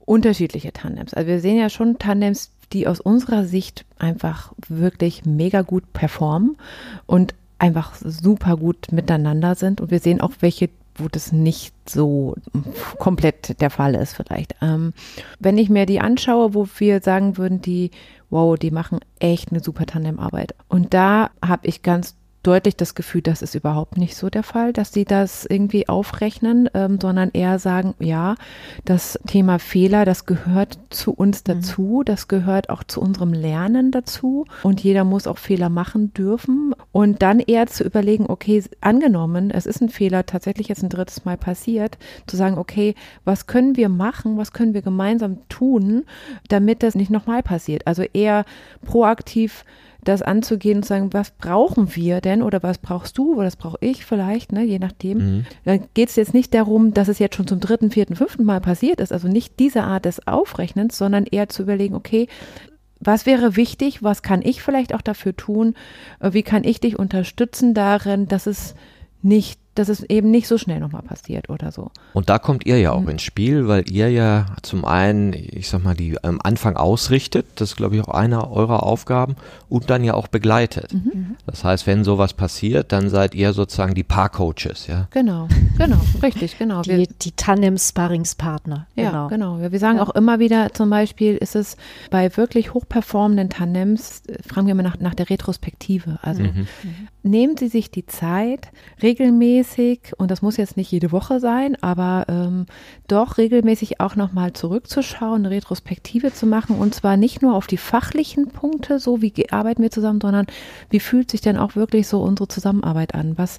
unterschiedliche Tandems. Also wir sehen ja schon Tandems, die aus unserer Sicht einfach wirklich mega gut performen und einfach super gut miteinander sind. Und wir sehen auch welche, wo das nicht so komplett der Fall ist vielleicht. Ähm, wenn ich mir die anschaue, wo wir sagen würden, die, wow, die machen echt eine super Tandemarbeit. Und da habe ich ganz deutlich das Gefühl, das ist überhaupt nicht so der Fall, dass sie das irgendwie aufrechnen, ähm, sondern eher sagen, ja, das Thema Fehler, das gehört zu uns mhm. dazu, mhm. das gehört auch zu unserem Lernen dazu und jeder muss auch Fehler machen dürfen und dann eher zu überlegen, okay, angenommen, es ist ein Fehler tatsächlich jetzt ein drittes Mal passiert, zu sagen, okay, was können wir machen, was können wir gemeinsam tun, damit das nicht nochmal passiert. Also eher proaktiv das anzugehen und zu sagen, was brauchen wir denn oder was brauchst du oder was brauche ich vielleicht, ne, je nachdem. Mhm. Dann geht es jetzt nicht darum, dass es jetzt schon zum dritten, vierten, fünften Mal passiert ist, also nicht diese Art des Aufrechnens, sondern eher zu überlegen, okay, was wäre wichtig, was kann ich vielleicht auch dafür tun, äh, wie kann ich dich unterstützen darin, dass es nicht dass es eben nicht so schnell nochmal passiert oder so. Und da kommt ihr ja auch Mhm. ins Spiel, weil ihr ja zum einen, ich sag mal, die am Anfang ausrichtet, das ist glaube ich auch einer eurer Aufgaben, und dann ja auch begleitet. Mhm. Das heißt, wenn sowas passiert, dann seid ihr sozusagen die Paar-Coaches, ja. Genau, genau, richtig, genau. Wir- Die, die Tandem-Sparringspartner. Ja, genau. genau. Wir, wir sagen Ja. auch immer wieder, zum Beispiel ist es bei wirklich hochperformenden Tandems, äh, fragen wir immer nach, nach der Retrospektive. Also Mhm. nehmen Sie sich die Zeit, regelmäßig, und das muss jetzt nicht jede Woche sein, aber ähm, doch regelmäßig auch nochmal zurückzuschauen, eine Retrospektive zu machen und zwar nicht nur auf die fachlichen Punkte, so wie arbeiten wir zusammen, sondern wie fühlt sich denn auch wirklich so unsere Zusammenarbeit an? Was,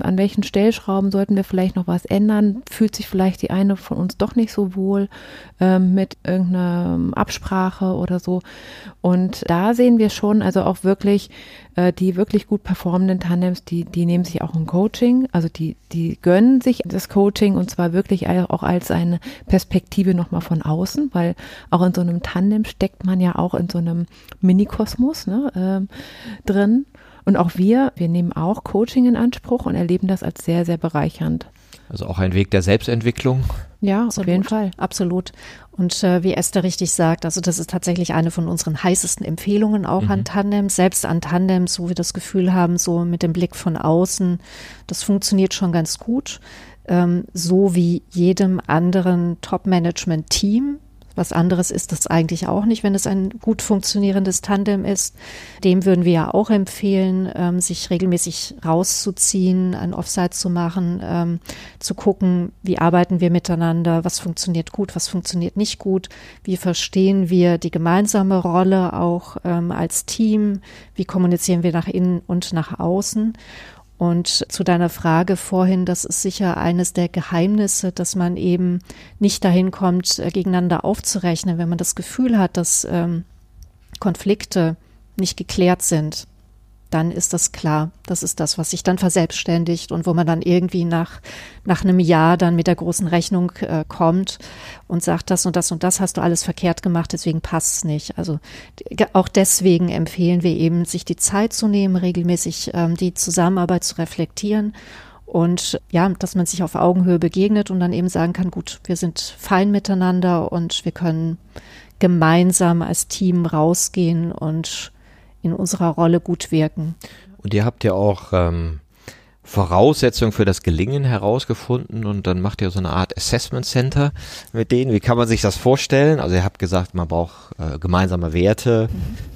an welchen Stellschrauben sollten wir vielleicht noch was ändern? Fühlt sich vielleicht die eine von uns doch nicht so wohl ähm, mit irgendeiner Absprache oder so? Und da sehen wir schon, also auch wirklich äh, die wirklich gut performenden Tandems, die, die nehmen sich auch ein Coaching, also die, die gönnen sich das Coaching und zwar wirklich auch als eine Perspektive nochmal von außen, weil auch in so einem Tandem steckt man ja auch in so einem Minikosmos ne, ähm, drin. Und auch wir, wir nehmen auch Coaching in Anspruch und erleben das als sehr, sehr bereichernd. Also auch ein Weg der Selbstentwicklung. Ja, auf Absolut. jeden Fall. Absolut. Und äh, wie Esther richtig sagt, also das ist tatsächlich eine von unseren heißesten Empfehlungen auch an Tandems, selbst an Tandems, wo wir das Gefühl haben, so mit dem Blick von außen, das funktioniert schon ganz gut. Ähm, so wie jedem anderen Top-Management-Team. Was anderes ist das eigentlich auch nicht, wenn es ein gut funktionierendes Tandem ist. Dem würden wir ja auch empfehlen, ähm, sich regelmäßig rauszuziehen, ein Offsite zu machen, ähm, zu gucken, wie arbeiten wir miteinander, was funktioniert gut, was funktioniert nicht gut, wie verstehen wir die gemeinsame Rolle auch ähm, als Team, wie kommunizieren wir nach innen und nach außen. Und zu deiner Frage vorhin, das ist sicher eines der Geheimnisse, dass man eben nicht dahin kommt, äh, gegeneinander aufzurechnen, wenn man das Gefühl hat, dass ähm, Konflikte nicht geklärt sind, dann ist das klar. Das ist das, was sich dann verselbstständigt und wo man dann irgendwie nach, nach einem Jahr dann mit der großen Rechnung äh, kommt und sagt, das und das und das hast du alles verkehrt gemacht, deswegen passt es nicht. Also auch deswegen empfehlen wir eben, sich die Zeit zu nehmen, regelmäßig ähm, die Zusammenarbeit zu reflektieren und ja, dass man sich auf Augenhöhe begegnet und dann eben sagen kann, gut, wir sind fein miteinander und wir können gemeinsam als Team rausgehen und in unserer Rolle gut wirken. Und ihr habt ja auch ähm, Voraussetzungen für das Gelingen herausgefunden und dann macht ihr so eine Art Assessment Center mit denen. Wie kann man sich das vorstellen? Also ihr habt gesagt, man braucht äh, gemeinsame Werte,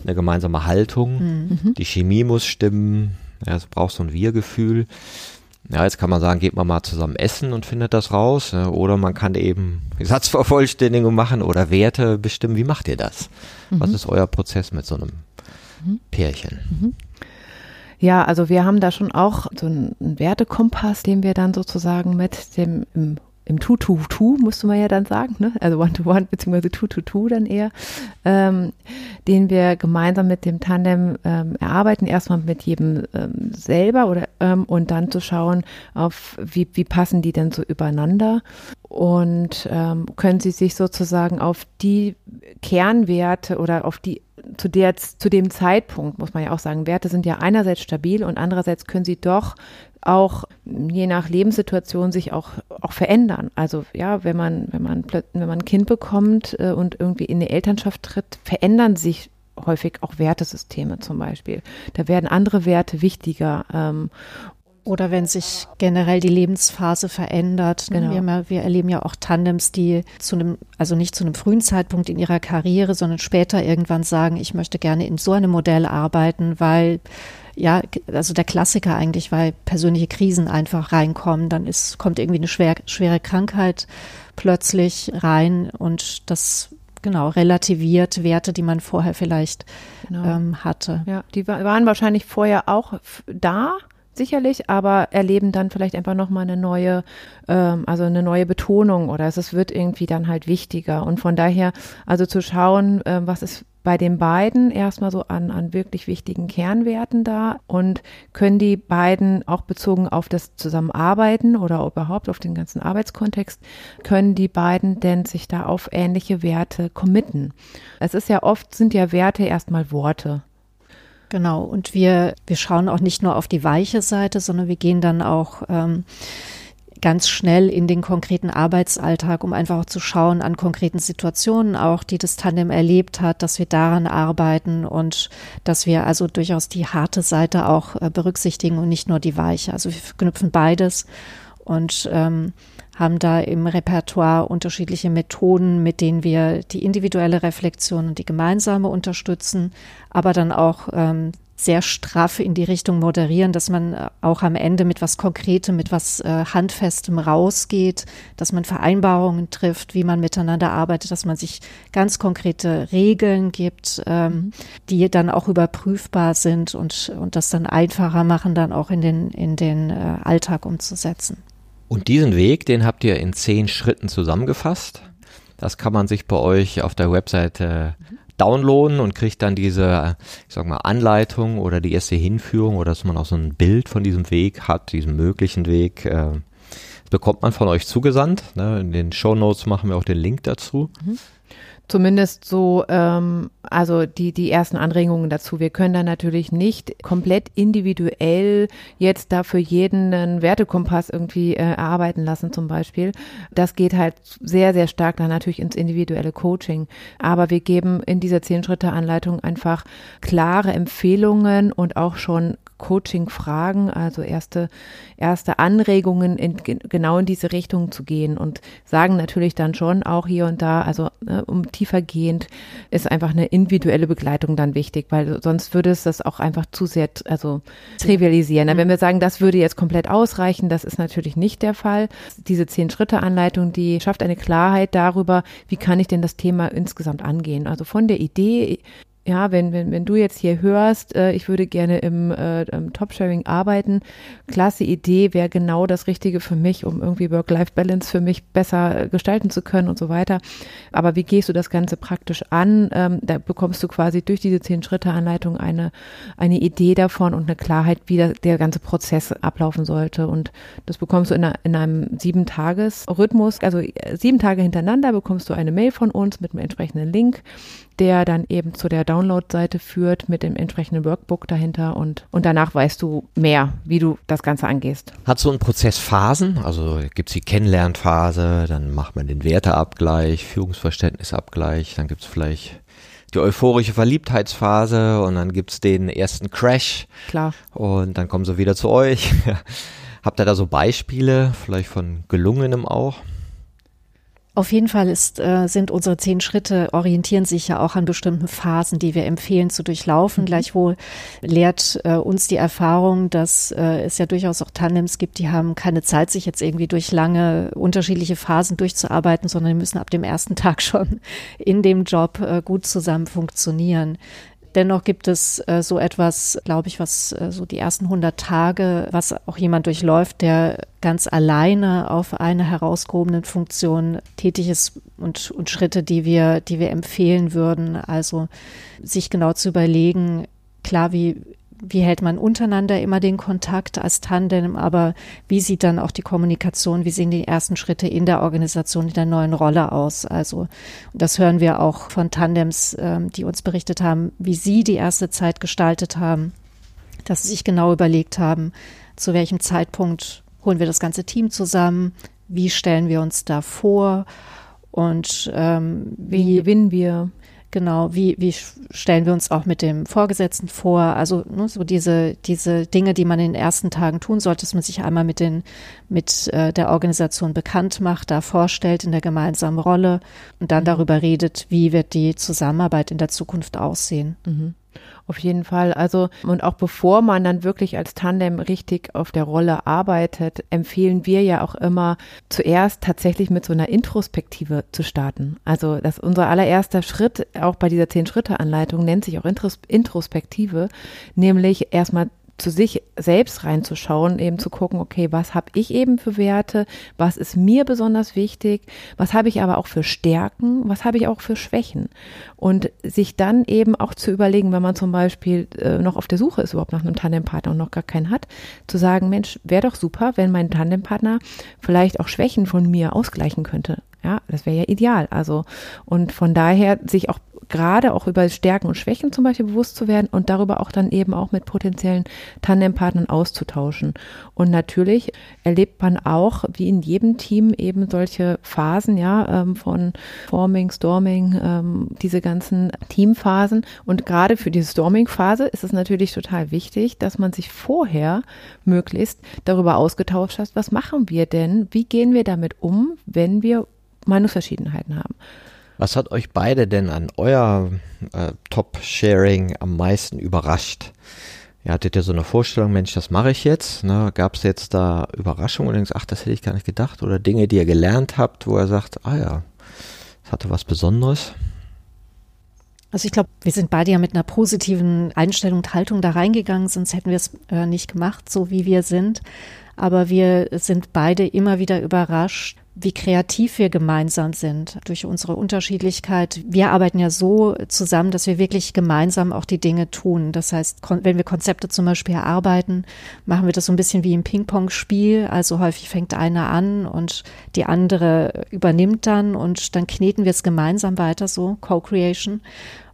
eine gemeinsame Haltung, die Chemie muss stimmen, ja, es braucht so ein Wir-Gefühl. Ja, jetzt kann man sagen, geht man mal zusammen essen und findet das raus. Ne? Oder man kann eben Satzvervollständigung machen oder Werte bestimmen. Wie macht ihr das? Was ist euer Prozess mit so einem Pärchen? Ja, also wir haben da schon auch so einen Wertekompass, den wir dann sozusagen mit dem im, im Two-to-Two, musste man ja dann sagen, ne? also One-to-One beziehungsweise Two-to-Two dann eher, ähm, den wir gemeinsam mit dem Tandem ähm, erarbeiten, erstmal mit jedem ähm, selber oder ähm, und dann zu schauen, auf wie, wie passen die denn so übereinander und ähm, können sie sich sozusagen auf die Kernwerte oder auf die zu der zu dem Zeitpunkt muss man ja auch sagen, Werte sind ja einerseits stabil und andererseits können sie doch auch je nach Lebenssituation sich auch auch verändern. Also ja, wenn man wenn man wenn man ein Kind bekommt äh, und irgendwie in die Elternschaft tritt, verändern sich häufig auch Wertesysteme zum Beispiel. Da werden andere Werte wichtiger. Ähm, Oder wenn sich generell die Lebensphase verändert. ne? Genau. Wir, ja, wir erleben ja auch Tandems, die zu einem, also nicht zu einem frühen Zeitpunkt in ihrer Karriere, sondern später irgendwann sagen, ich möchte gerne in so einem Modell arbeiten, weil ja, also der Klassiker eigentlich, weil persönliche Krisen einfach reinkommen, dann ist, kommt irgendwie eine schwer, schwere Krankheit plötzlich rein und das genau relativiert Werte, die man vorher vielleicht genau. ähm, hatte. Ja, die wa- waren wahrscheinlich vorher auch da, sicherlich, aber erleben dann vielleicht einfach nochmal eine neue, ähm, also eine neue Betonung oder es, wird irgendwie dann halt wichtiger. Und von daher, also zu schauen, ähm, was ist bei den beiden erstmal so an, an wirklich wichtigen Kernwerten da und können die beiden auch bezogen auf das Zusammenarbeiten oder überhaupt auf den ganzen Arbeitskontext, können die beiden denn sich da auf ähnliche Werte committen? Es ist ja oft, sind ja Werte erstmal Worte. Genau, und wir, wir schauen auch nicht nur auf die weiche Seite, sondern wir gehen dann auch ähm, ganz schnell in den konkreten Arbeitsalltag, um einfach auch zu schauen an konkreten Situationen auch, die das Tandem erlebt hat, dass wir daran arbeiten und dass wir also durchaus die harte Seite auch äh, berücksichtigen und nicht nur die weiche. Also wir knüpfen beides und ähm, haben da im Repertoire unterschiedliche Methoden, mit denen wir die individuelle Reflexion und die gemeinsame unterstützen, aber dann auch ähm, sehr straff in die Richtung moderieren, dass man äh, auch am Ende mit was Konkretem, mit was äh, Handfestem rausgeht, dass man Vereinbarungen trifft, wie man miteinander arbeitet, dass man sich ganz konkrete Regeln gibt, ähm, mhm. die dann auch überprüfbar sind und, und das dann einfacher machen, dann auch in den, in den äh, Alltag umzusetzen. Und diesen Weg, den habt ihr in zehn Schritten zusammengefasst. Das kann man sich bei euch auf der Webseite mhm downloaden und kriegt dann diese, ich sag mal, Anleitung oder die erste Hinführung oder dass man auch so ein Bild von diesem Weg hat, diesem möglichen Weg. Äh, bekommt man von euch zugesandt. Ne? In den Show Notes machen wir auch den Link dazu. Mhm zumindest so, ähm, also die, die ersten Anregungen dazu. Wir können da natürlich nicht komplett individuell jetzt da für jeden einen Wertekompass irgendwie äh, erarbeiten lassen zum Beispiel. Das geht halt sehr, sehr stark dann natürlich ins individuelle Coaching. Aber wir geben in dieser Zehn-Schritte-Anleitung einfach klare Empfehlungen und auch schon Coaching-Fragen, also erste, erste Anregungen in, genau in diese Richtung zu gehen und sagen natürlich dann schon auch hier und da, also ne, um tiefergehend ist einfach eine individuelle Begleitung dann wichtig, weil sonst würde es das auch einfach zu sehr, also trivialisieren. Mhm. Wenn wir sagen, das würde jetzt komplett ausreichen, das ist natürlich nicht der Fall. Diese Zehn-Schritte-Anleitung, die schafft eine Klarheit darüber, wie kann ich denn das Thema insgesamt angehen. Also von der Idee, ja, wenn, wenn, wenn du jetzt hier hörst, äh, ich würde gerne im, äh, im Top-Sharing arbeiten, klasse Idee, wäre genau das Richtige für mich, um irgendwie Work-Life-Balance für mich besser gestalten zu können und so weiter. Aber wie gehst du das Ganze praktisch an? Ähm, da bekommst du quasi durch diese Zehn-Schritte-Anleitung eine, eine Idee davon und eine Klarheit, wie der, der ganze Prozess ablaufen sollte. Und das bekommst du in, einer, in einem Sieben-Tages-Rhythmus, also äh, sieben Tage hintereinander bekommst du eine Mail von uns mit einem entsprechenden Link der dann eben zu der Download-Seite führt mit dem entsprechenden Workbook dahinter und, und danach weißt du mehr, wie du das Ganze angehst. Hat so ein Prozess Phasen? Also gibt es die Kennenlernphase, dann macht man den Werteabgleich, Führungsverständnisabgleich, dann gibt es vielleicht die euphorische Verliebtheitsphase und dann gibt es den ersten Crash. Klar. Und dann kommen sie wieder zu euch. Habt ihr da so Beispiele, vielleicht von gelungenem auch? Auf jeden Fall ist, äh, sind unsere zehn Schritte, orientieren sich ja auch an bestimmten Phasen, die wir empfehlen zu durchlaufen. Mhm. Gleichwohl lehrt äh, uns die Erfahrung, dass äh, es ja durchaus auch Tandems gibt, die haben keine Zeit, sich jetzt irgendwie durch lange unterschiedliche Phasen durchzuarbeiten, sondern die müssen ab dem ersten Tag schon in dem Job gut zusammen funktionieren. Dennoch gibt es äh, so etwas, glaube ich, was äh, so die ersten 100 Tage, was auch jemand durchläuft, der ganz alleine auf einer herausgehobenen Funktion tätig ist und, und Schritte, die wir, die wir empfehlen würden. Also sich genau zu überlegen, klar, wie, wie hält man untereinander immer den Kontakt als Tandem, aber wie sieht dann auch die Kommunikation, wie sehen die ersten Schritte in der Organisation in der neuen Rolle aus? Also das hören wir auch von Tandems, ähm, die uns berichtet haben, wie sie die erste Zeit gestaltet haben, dass sie sich genau überlegt haben, zu welchem Zeitpunkt holen wir das ganze Team zusammen, wie stellen wir uns da vor und ähm, wie gewinnen wir Genau, wie, wie stellen wir uns auch mit dem Vorgesetzten vor? Also ne, so diese, diese Dinge, die man in den ersten Tagen tun sollte, dass man sich einmal mit, den, mit äh, der Organisation bekannt macht, da vorstellt in der gemeinsamen Rolle und dann mhm. darüber redet, wie wird die Zusammenarbeit in der Zukunft aussehen. Mhm. Auf jeden Fall. Also, und auch bevor man dann wirklich als Tandem richtig auf der Rolle arbeitet, empfehlen wir ja auch immer zuerst tatsächlich mit so einer Introspektive zu starten. Also, das unser allererster Schritt, auch bei dieser Zehn-Schritte-Anleitung, nennt sich auch Introspektive, nämlich erstmal zu sich selbst reinzuschauen, eben zu gucken, okay, was habe ich eben für Werte, was ist mir besonders wichtig, was habe ich aber auch für Stärken, was habe ich auch für Schwächen. Und sich dann eben auch zu überlegen, wenn man zum Beispiel äh, noch auf der Suche ist überhaupt nach einem Tandempartner und noch gar keinen hat, zu sagen, Mensch, wäre doch super, wenn mein Tandempartner vielleicht auch Schwächen von mir ausgleichen könnte. Ja, das wäre ja ideal. Also, und von daher sich auch gerade auch über Stärken und Schwächen zum Beispiel bewusst zu werden und darüber auch dann eben auch mit potenziellen Tandempartnern auszutauschen. Und natürlich erlebt man auch, wie in jedem Team eben solche Phasen, ja, ähm, von Forming, Storming, ähm, diese ganzen Teamphasen. Und gerade für diese Storming-Phase ist es natürlich total wichtig, dass man sich vorher möglichst darüber ausgetauscht hat, was machen wir denn? Wie gehen wir damit um, wenn wir Meinungsverschiedenheiten haben? Was hat euch beide denn an euer äh, Top-Sharing am meisten überrascht? Ihr hattet ja so eine Vorstellung, Mensch, das mache ich jetzt. Ne? Gab es jetzt da Überraschungen und denkst, ach, das hätte ich gar nicht gedacht? Oder Dinge, die ihr gelernt habt, wo er sagt, ah ja, das hatte was Besonderes? Also ich glaube, wir sind beide ja mit einer positiven Einstellung und Haltung da reingegangen, sonst hätten wir es äh, nicht gemacht, so wie wir sind. Aber wir sind beide immer wieder überrascht, wie kreativ wir gemeinsam sind durch unsere Unterschiedlichkeit. Wir arbeiten ja so zusammen, dass wir wirklich gemeinsam auch die Dinge tun. Das heißt, wenn wir Konzepte zum Beispiel erarbeiten, machen wir das so ein bisschen wie im Ping-Pong-Spiel. Also häufig fängt einer an und die andere übernimmt dann und dann kneten wir es gemeinsam weiter, so Co-Creation.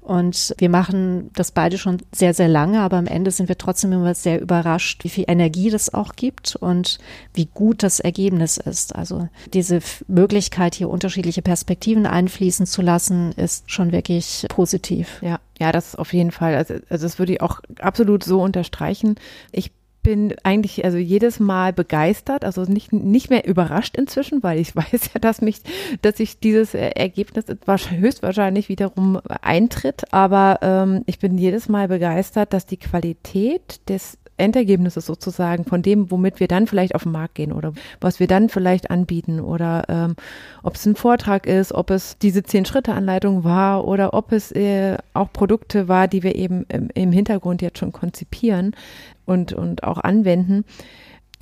Und wir machen das beide schon sehr, sehr lange, aber am Ende sind wir trotzdem immer sehr überrascht, wie viel Energie das auch gibt und wie gut das Ergebnis ist. Also diese Möglichkeit, hier unterschiedliche Perspektiven einfließen zu lassen, ist schon wirklich positiv. Ja, ja, das auf jeden Fall. Also, also das würde ich auch absolut so unterstreichen. Ich bin eigentlich also jedes Mal begeistert, also nicht, nicht mehr überrascht inzwischen, weil ich weiß ja, dass mich, dass sich dieses Ergebnis höchstwahrscheinlich wiederum eintritt. Aber ähm, ich bin jedes Mal begeistert, dass die Qualität des Endergebnisses sozusagen von dem, womit wir dann vielleicht auf den Markt gehen oder was wir dann vielleicht anbieten oder ähm, ob es ein Vortrag ist, ob es diese Zehn-Schritte-Anleitung war oder ob es äh, auch Produkte war, die wir eben im, im Hintergrund jetzt schon konzipieren und, und auch anwenden.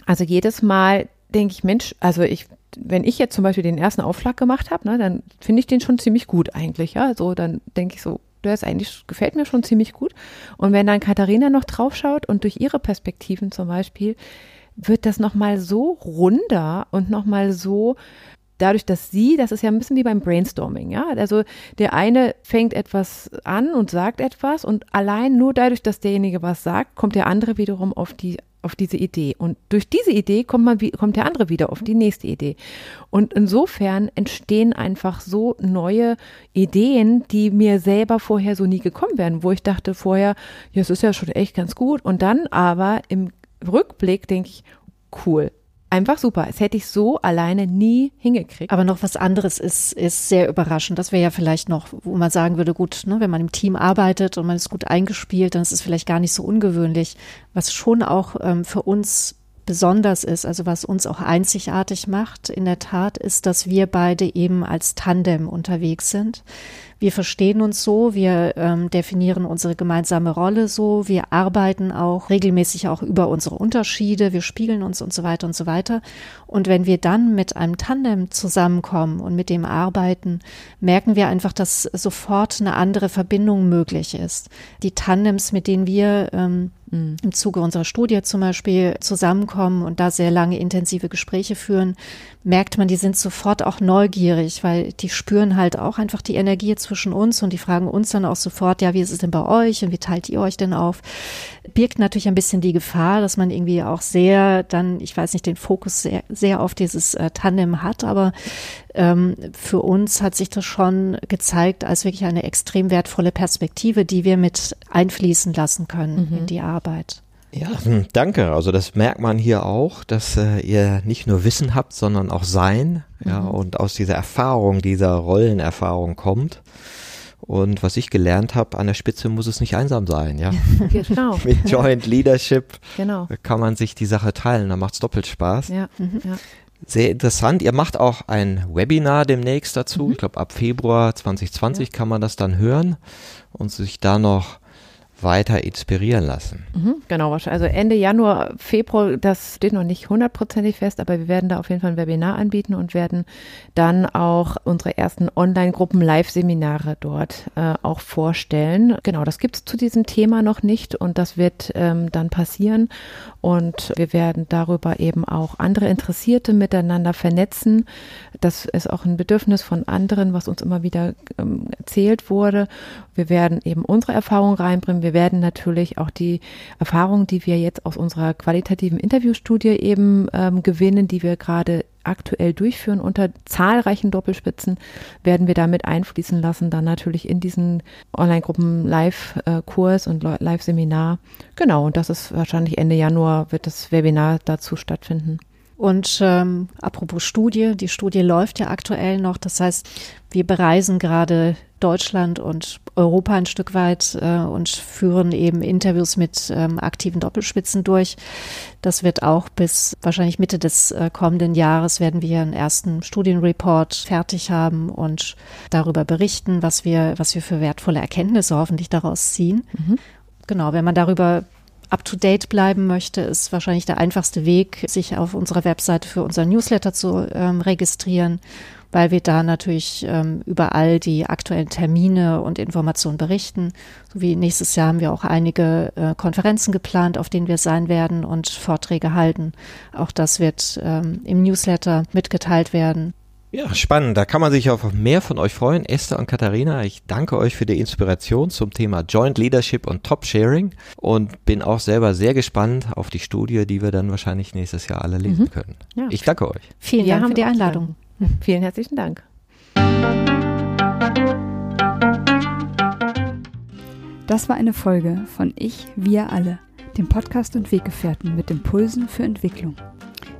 Also jedes Mal denke ich, Mensch, also ich, wenn ich jetzt zum Beispiel den ersten Aufschlag gemacht habe, ne, dann finde ich den schon ziemlich gut eigentlich, ja. So, dann denke ich so, ist eigentlich, gefällt mir schon ziemlich gut. Und wenn dann Katharina noch draufschaut und durch ihre Perspektiven zum Beispiel, wird das nochmal so runder und nochmal so dadurch, dass sie, das ist ja ein bisschen wie beim Brainstorming, ja. Also der eine fängt etwas an und sagt etwas und allein nur dadurch, dass derjenige was sagt, kommt der andere wiederum auf die auf diese Idee. Und durch diese Idee kommt man, kommt der andere wieder auf die nächste Idee. Und insofern entstehen einfach so neue Ideen, die mir selber vorher so nie gekommen wären, wo ich dachte vorher, ja, es ist ja schon echt ganz gut. Und dann aber im Rückblick denke ich, cool, einfach super. Es hätte ich so alleine nie hingekriegt. Aber noch was anderes ist, ist sehr überraschend. Das wäre ja vielleicht noch, wo man sagen würde, gut, ne, wenn man im Team arbeitet und man ist gut eingespielt, dann ist es vielleicht gar nicht so ungewöhnlich. Was schon auch ähm, für uns besonders ist, also was uns auch einzigartig macht, in der Tat, ist, dass wir beide eben als Tandem unterwegs sind. Wir verstehen uns so, wir ähm, definieren unsere gemeinsame Rolle so, wir arbeiten auch regelmäßig auch über unsere Unterschiede, wir spiegeln uns und so weiter und so weiter. Und wenn wir dann mit einem Tandem zusammenkommen und mit dem arbeiten, merken wir einfach, dass sofort eine andere Verbindung möglich ist. Die Tandems, mit denen wir ähm, mhm. im Zuge unserer Studie zum Beispiel zusammenkommen und da sehr lange intensive Gespräche führen, merkt man, die sind sofort auch neugierig, weil die spüren halt auch einfach die Energie zwischen uns und die fragen uns dann auch sofort, ja, wie ist es denn bei euch und wie teilt ihr euch denn auf? Birgt natürlich ein bisschen die Gefahr, dass man irgendwie auch sehr dann, ich weiß nicht, den Fokus sehr, sehr auf dieses äh, Tandem hat, aber ähm, für uns hat sich das schon gezeigt als wirklich eine extrem wertvolle Perspektive, die wir mit einfließen lassen können mhm. in die Arbeit. Ja, hm, danke. Also das merkt man hier auch, dass äh, ihr nicht nur Wissen habt, sondern auch Sein. Ja, mhm. und aus dieser Erfahrung, dieser Rollenerfahrung kommt. Und was ich gelernt habe, an der Spitze muss es nicht einsam sein, ja. genau. Mit Joint Leadership genau. kann man sich die Sache teilen, da macht's doppelt Spaß. Ja. Mhm. ja. Sehr interessant. Ihr macht auch ein Webinar demnächst dazu. Mhm. Ich glaube, ab Februar 2020 kann man das dann hören und sich da noch weiter inspirieren lassen. Mhm, genau, also Ende Januar, Februar, das steht noch nicht hundertprozentig fest, aber wir werden da auf jeden Fall ein Webinar anbieten und werden dann auch unsere ersten Online-Gruppen-Live-Seminare dort äh, auch vorstellen. Genau, das gibt es zu diesem Thema noch nicht und das wird ähm, dann passieren und wir werden darüber eben auch andere Interessierte miteinander vernetzen. Das ist auch ein Bedürfnis von anderen, was uns immer wieder ähm, erzählt wurde. Wir werden eben unsere Erfahrungen reinbringen. Wir werden natürlich auch die Erfahrungen, die wir jetzt aus unserer qualitativen Interviewstudie eben ähm, gewinnen, die wir gerade aktuell durchführen unter zahlreichen Doppelspitzen, werden wir damit einfließen lassen, dann natürlich in diesen Online-Gruppen Live-Kurs und Live-Seminar. Genau, und das ist wahrscheinlich Ende Januar wird das Webinar dazu stattfinden. Und ähm, apropos Studie, die Studie läuft ja aktuell noch. Das heißt, wir bereisen gerade Deutschland und Europa ein Stück weit äh, und führen eben Interviews mit ähm, aktiven Doppelspitzen durch. Das wird auch bis wahrscheinlich Mitte des äh, kommenden Jahres werden wir einen ersten Studienreport fertig haben und darüber berichten, was wir, was wir für wertvolle Erkenntnisse hoffentlich daraus ziehen. Mhm. Genau, wenn man darüber up-to-date bleiben möchte, ist wahrscheinlich der einfachste Weg, sich auf unserer Webseite für unser Newsletter zu ähm, registrieren, weil wir da natürlich ähm, überall die aktuellen Termine und Informationen berichten. So wie nächstes Jahr haben wir auch einige äh, Konferenzen geplant, auf denen wir sein werden und Vorträge halten. Auch das wird ähm, im Newsletter mitgeteilt werden. Ja, spannend. Da kann man sich auf mehr von euch freuen. Esther und Katharina, ich danke euch für die Inspiration zum Thema Joint Leadership und Top Sharing und bin auch selber sehr gespannt auf die Studie, die wir dann wahrscheinlich nächstes Jahr alle lesen mhm. können. Ja. Ich danke euch. Vielen wir Dank für die Einladung. Vielen herzlichen Dank. Das war eine Folge von Ich, wir alle, dem Podcast und Weggefährten mit Impulsen für Entwicklung.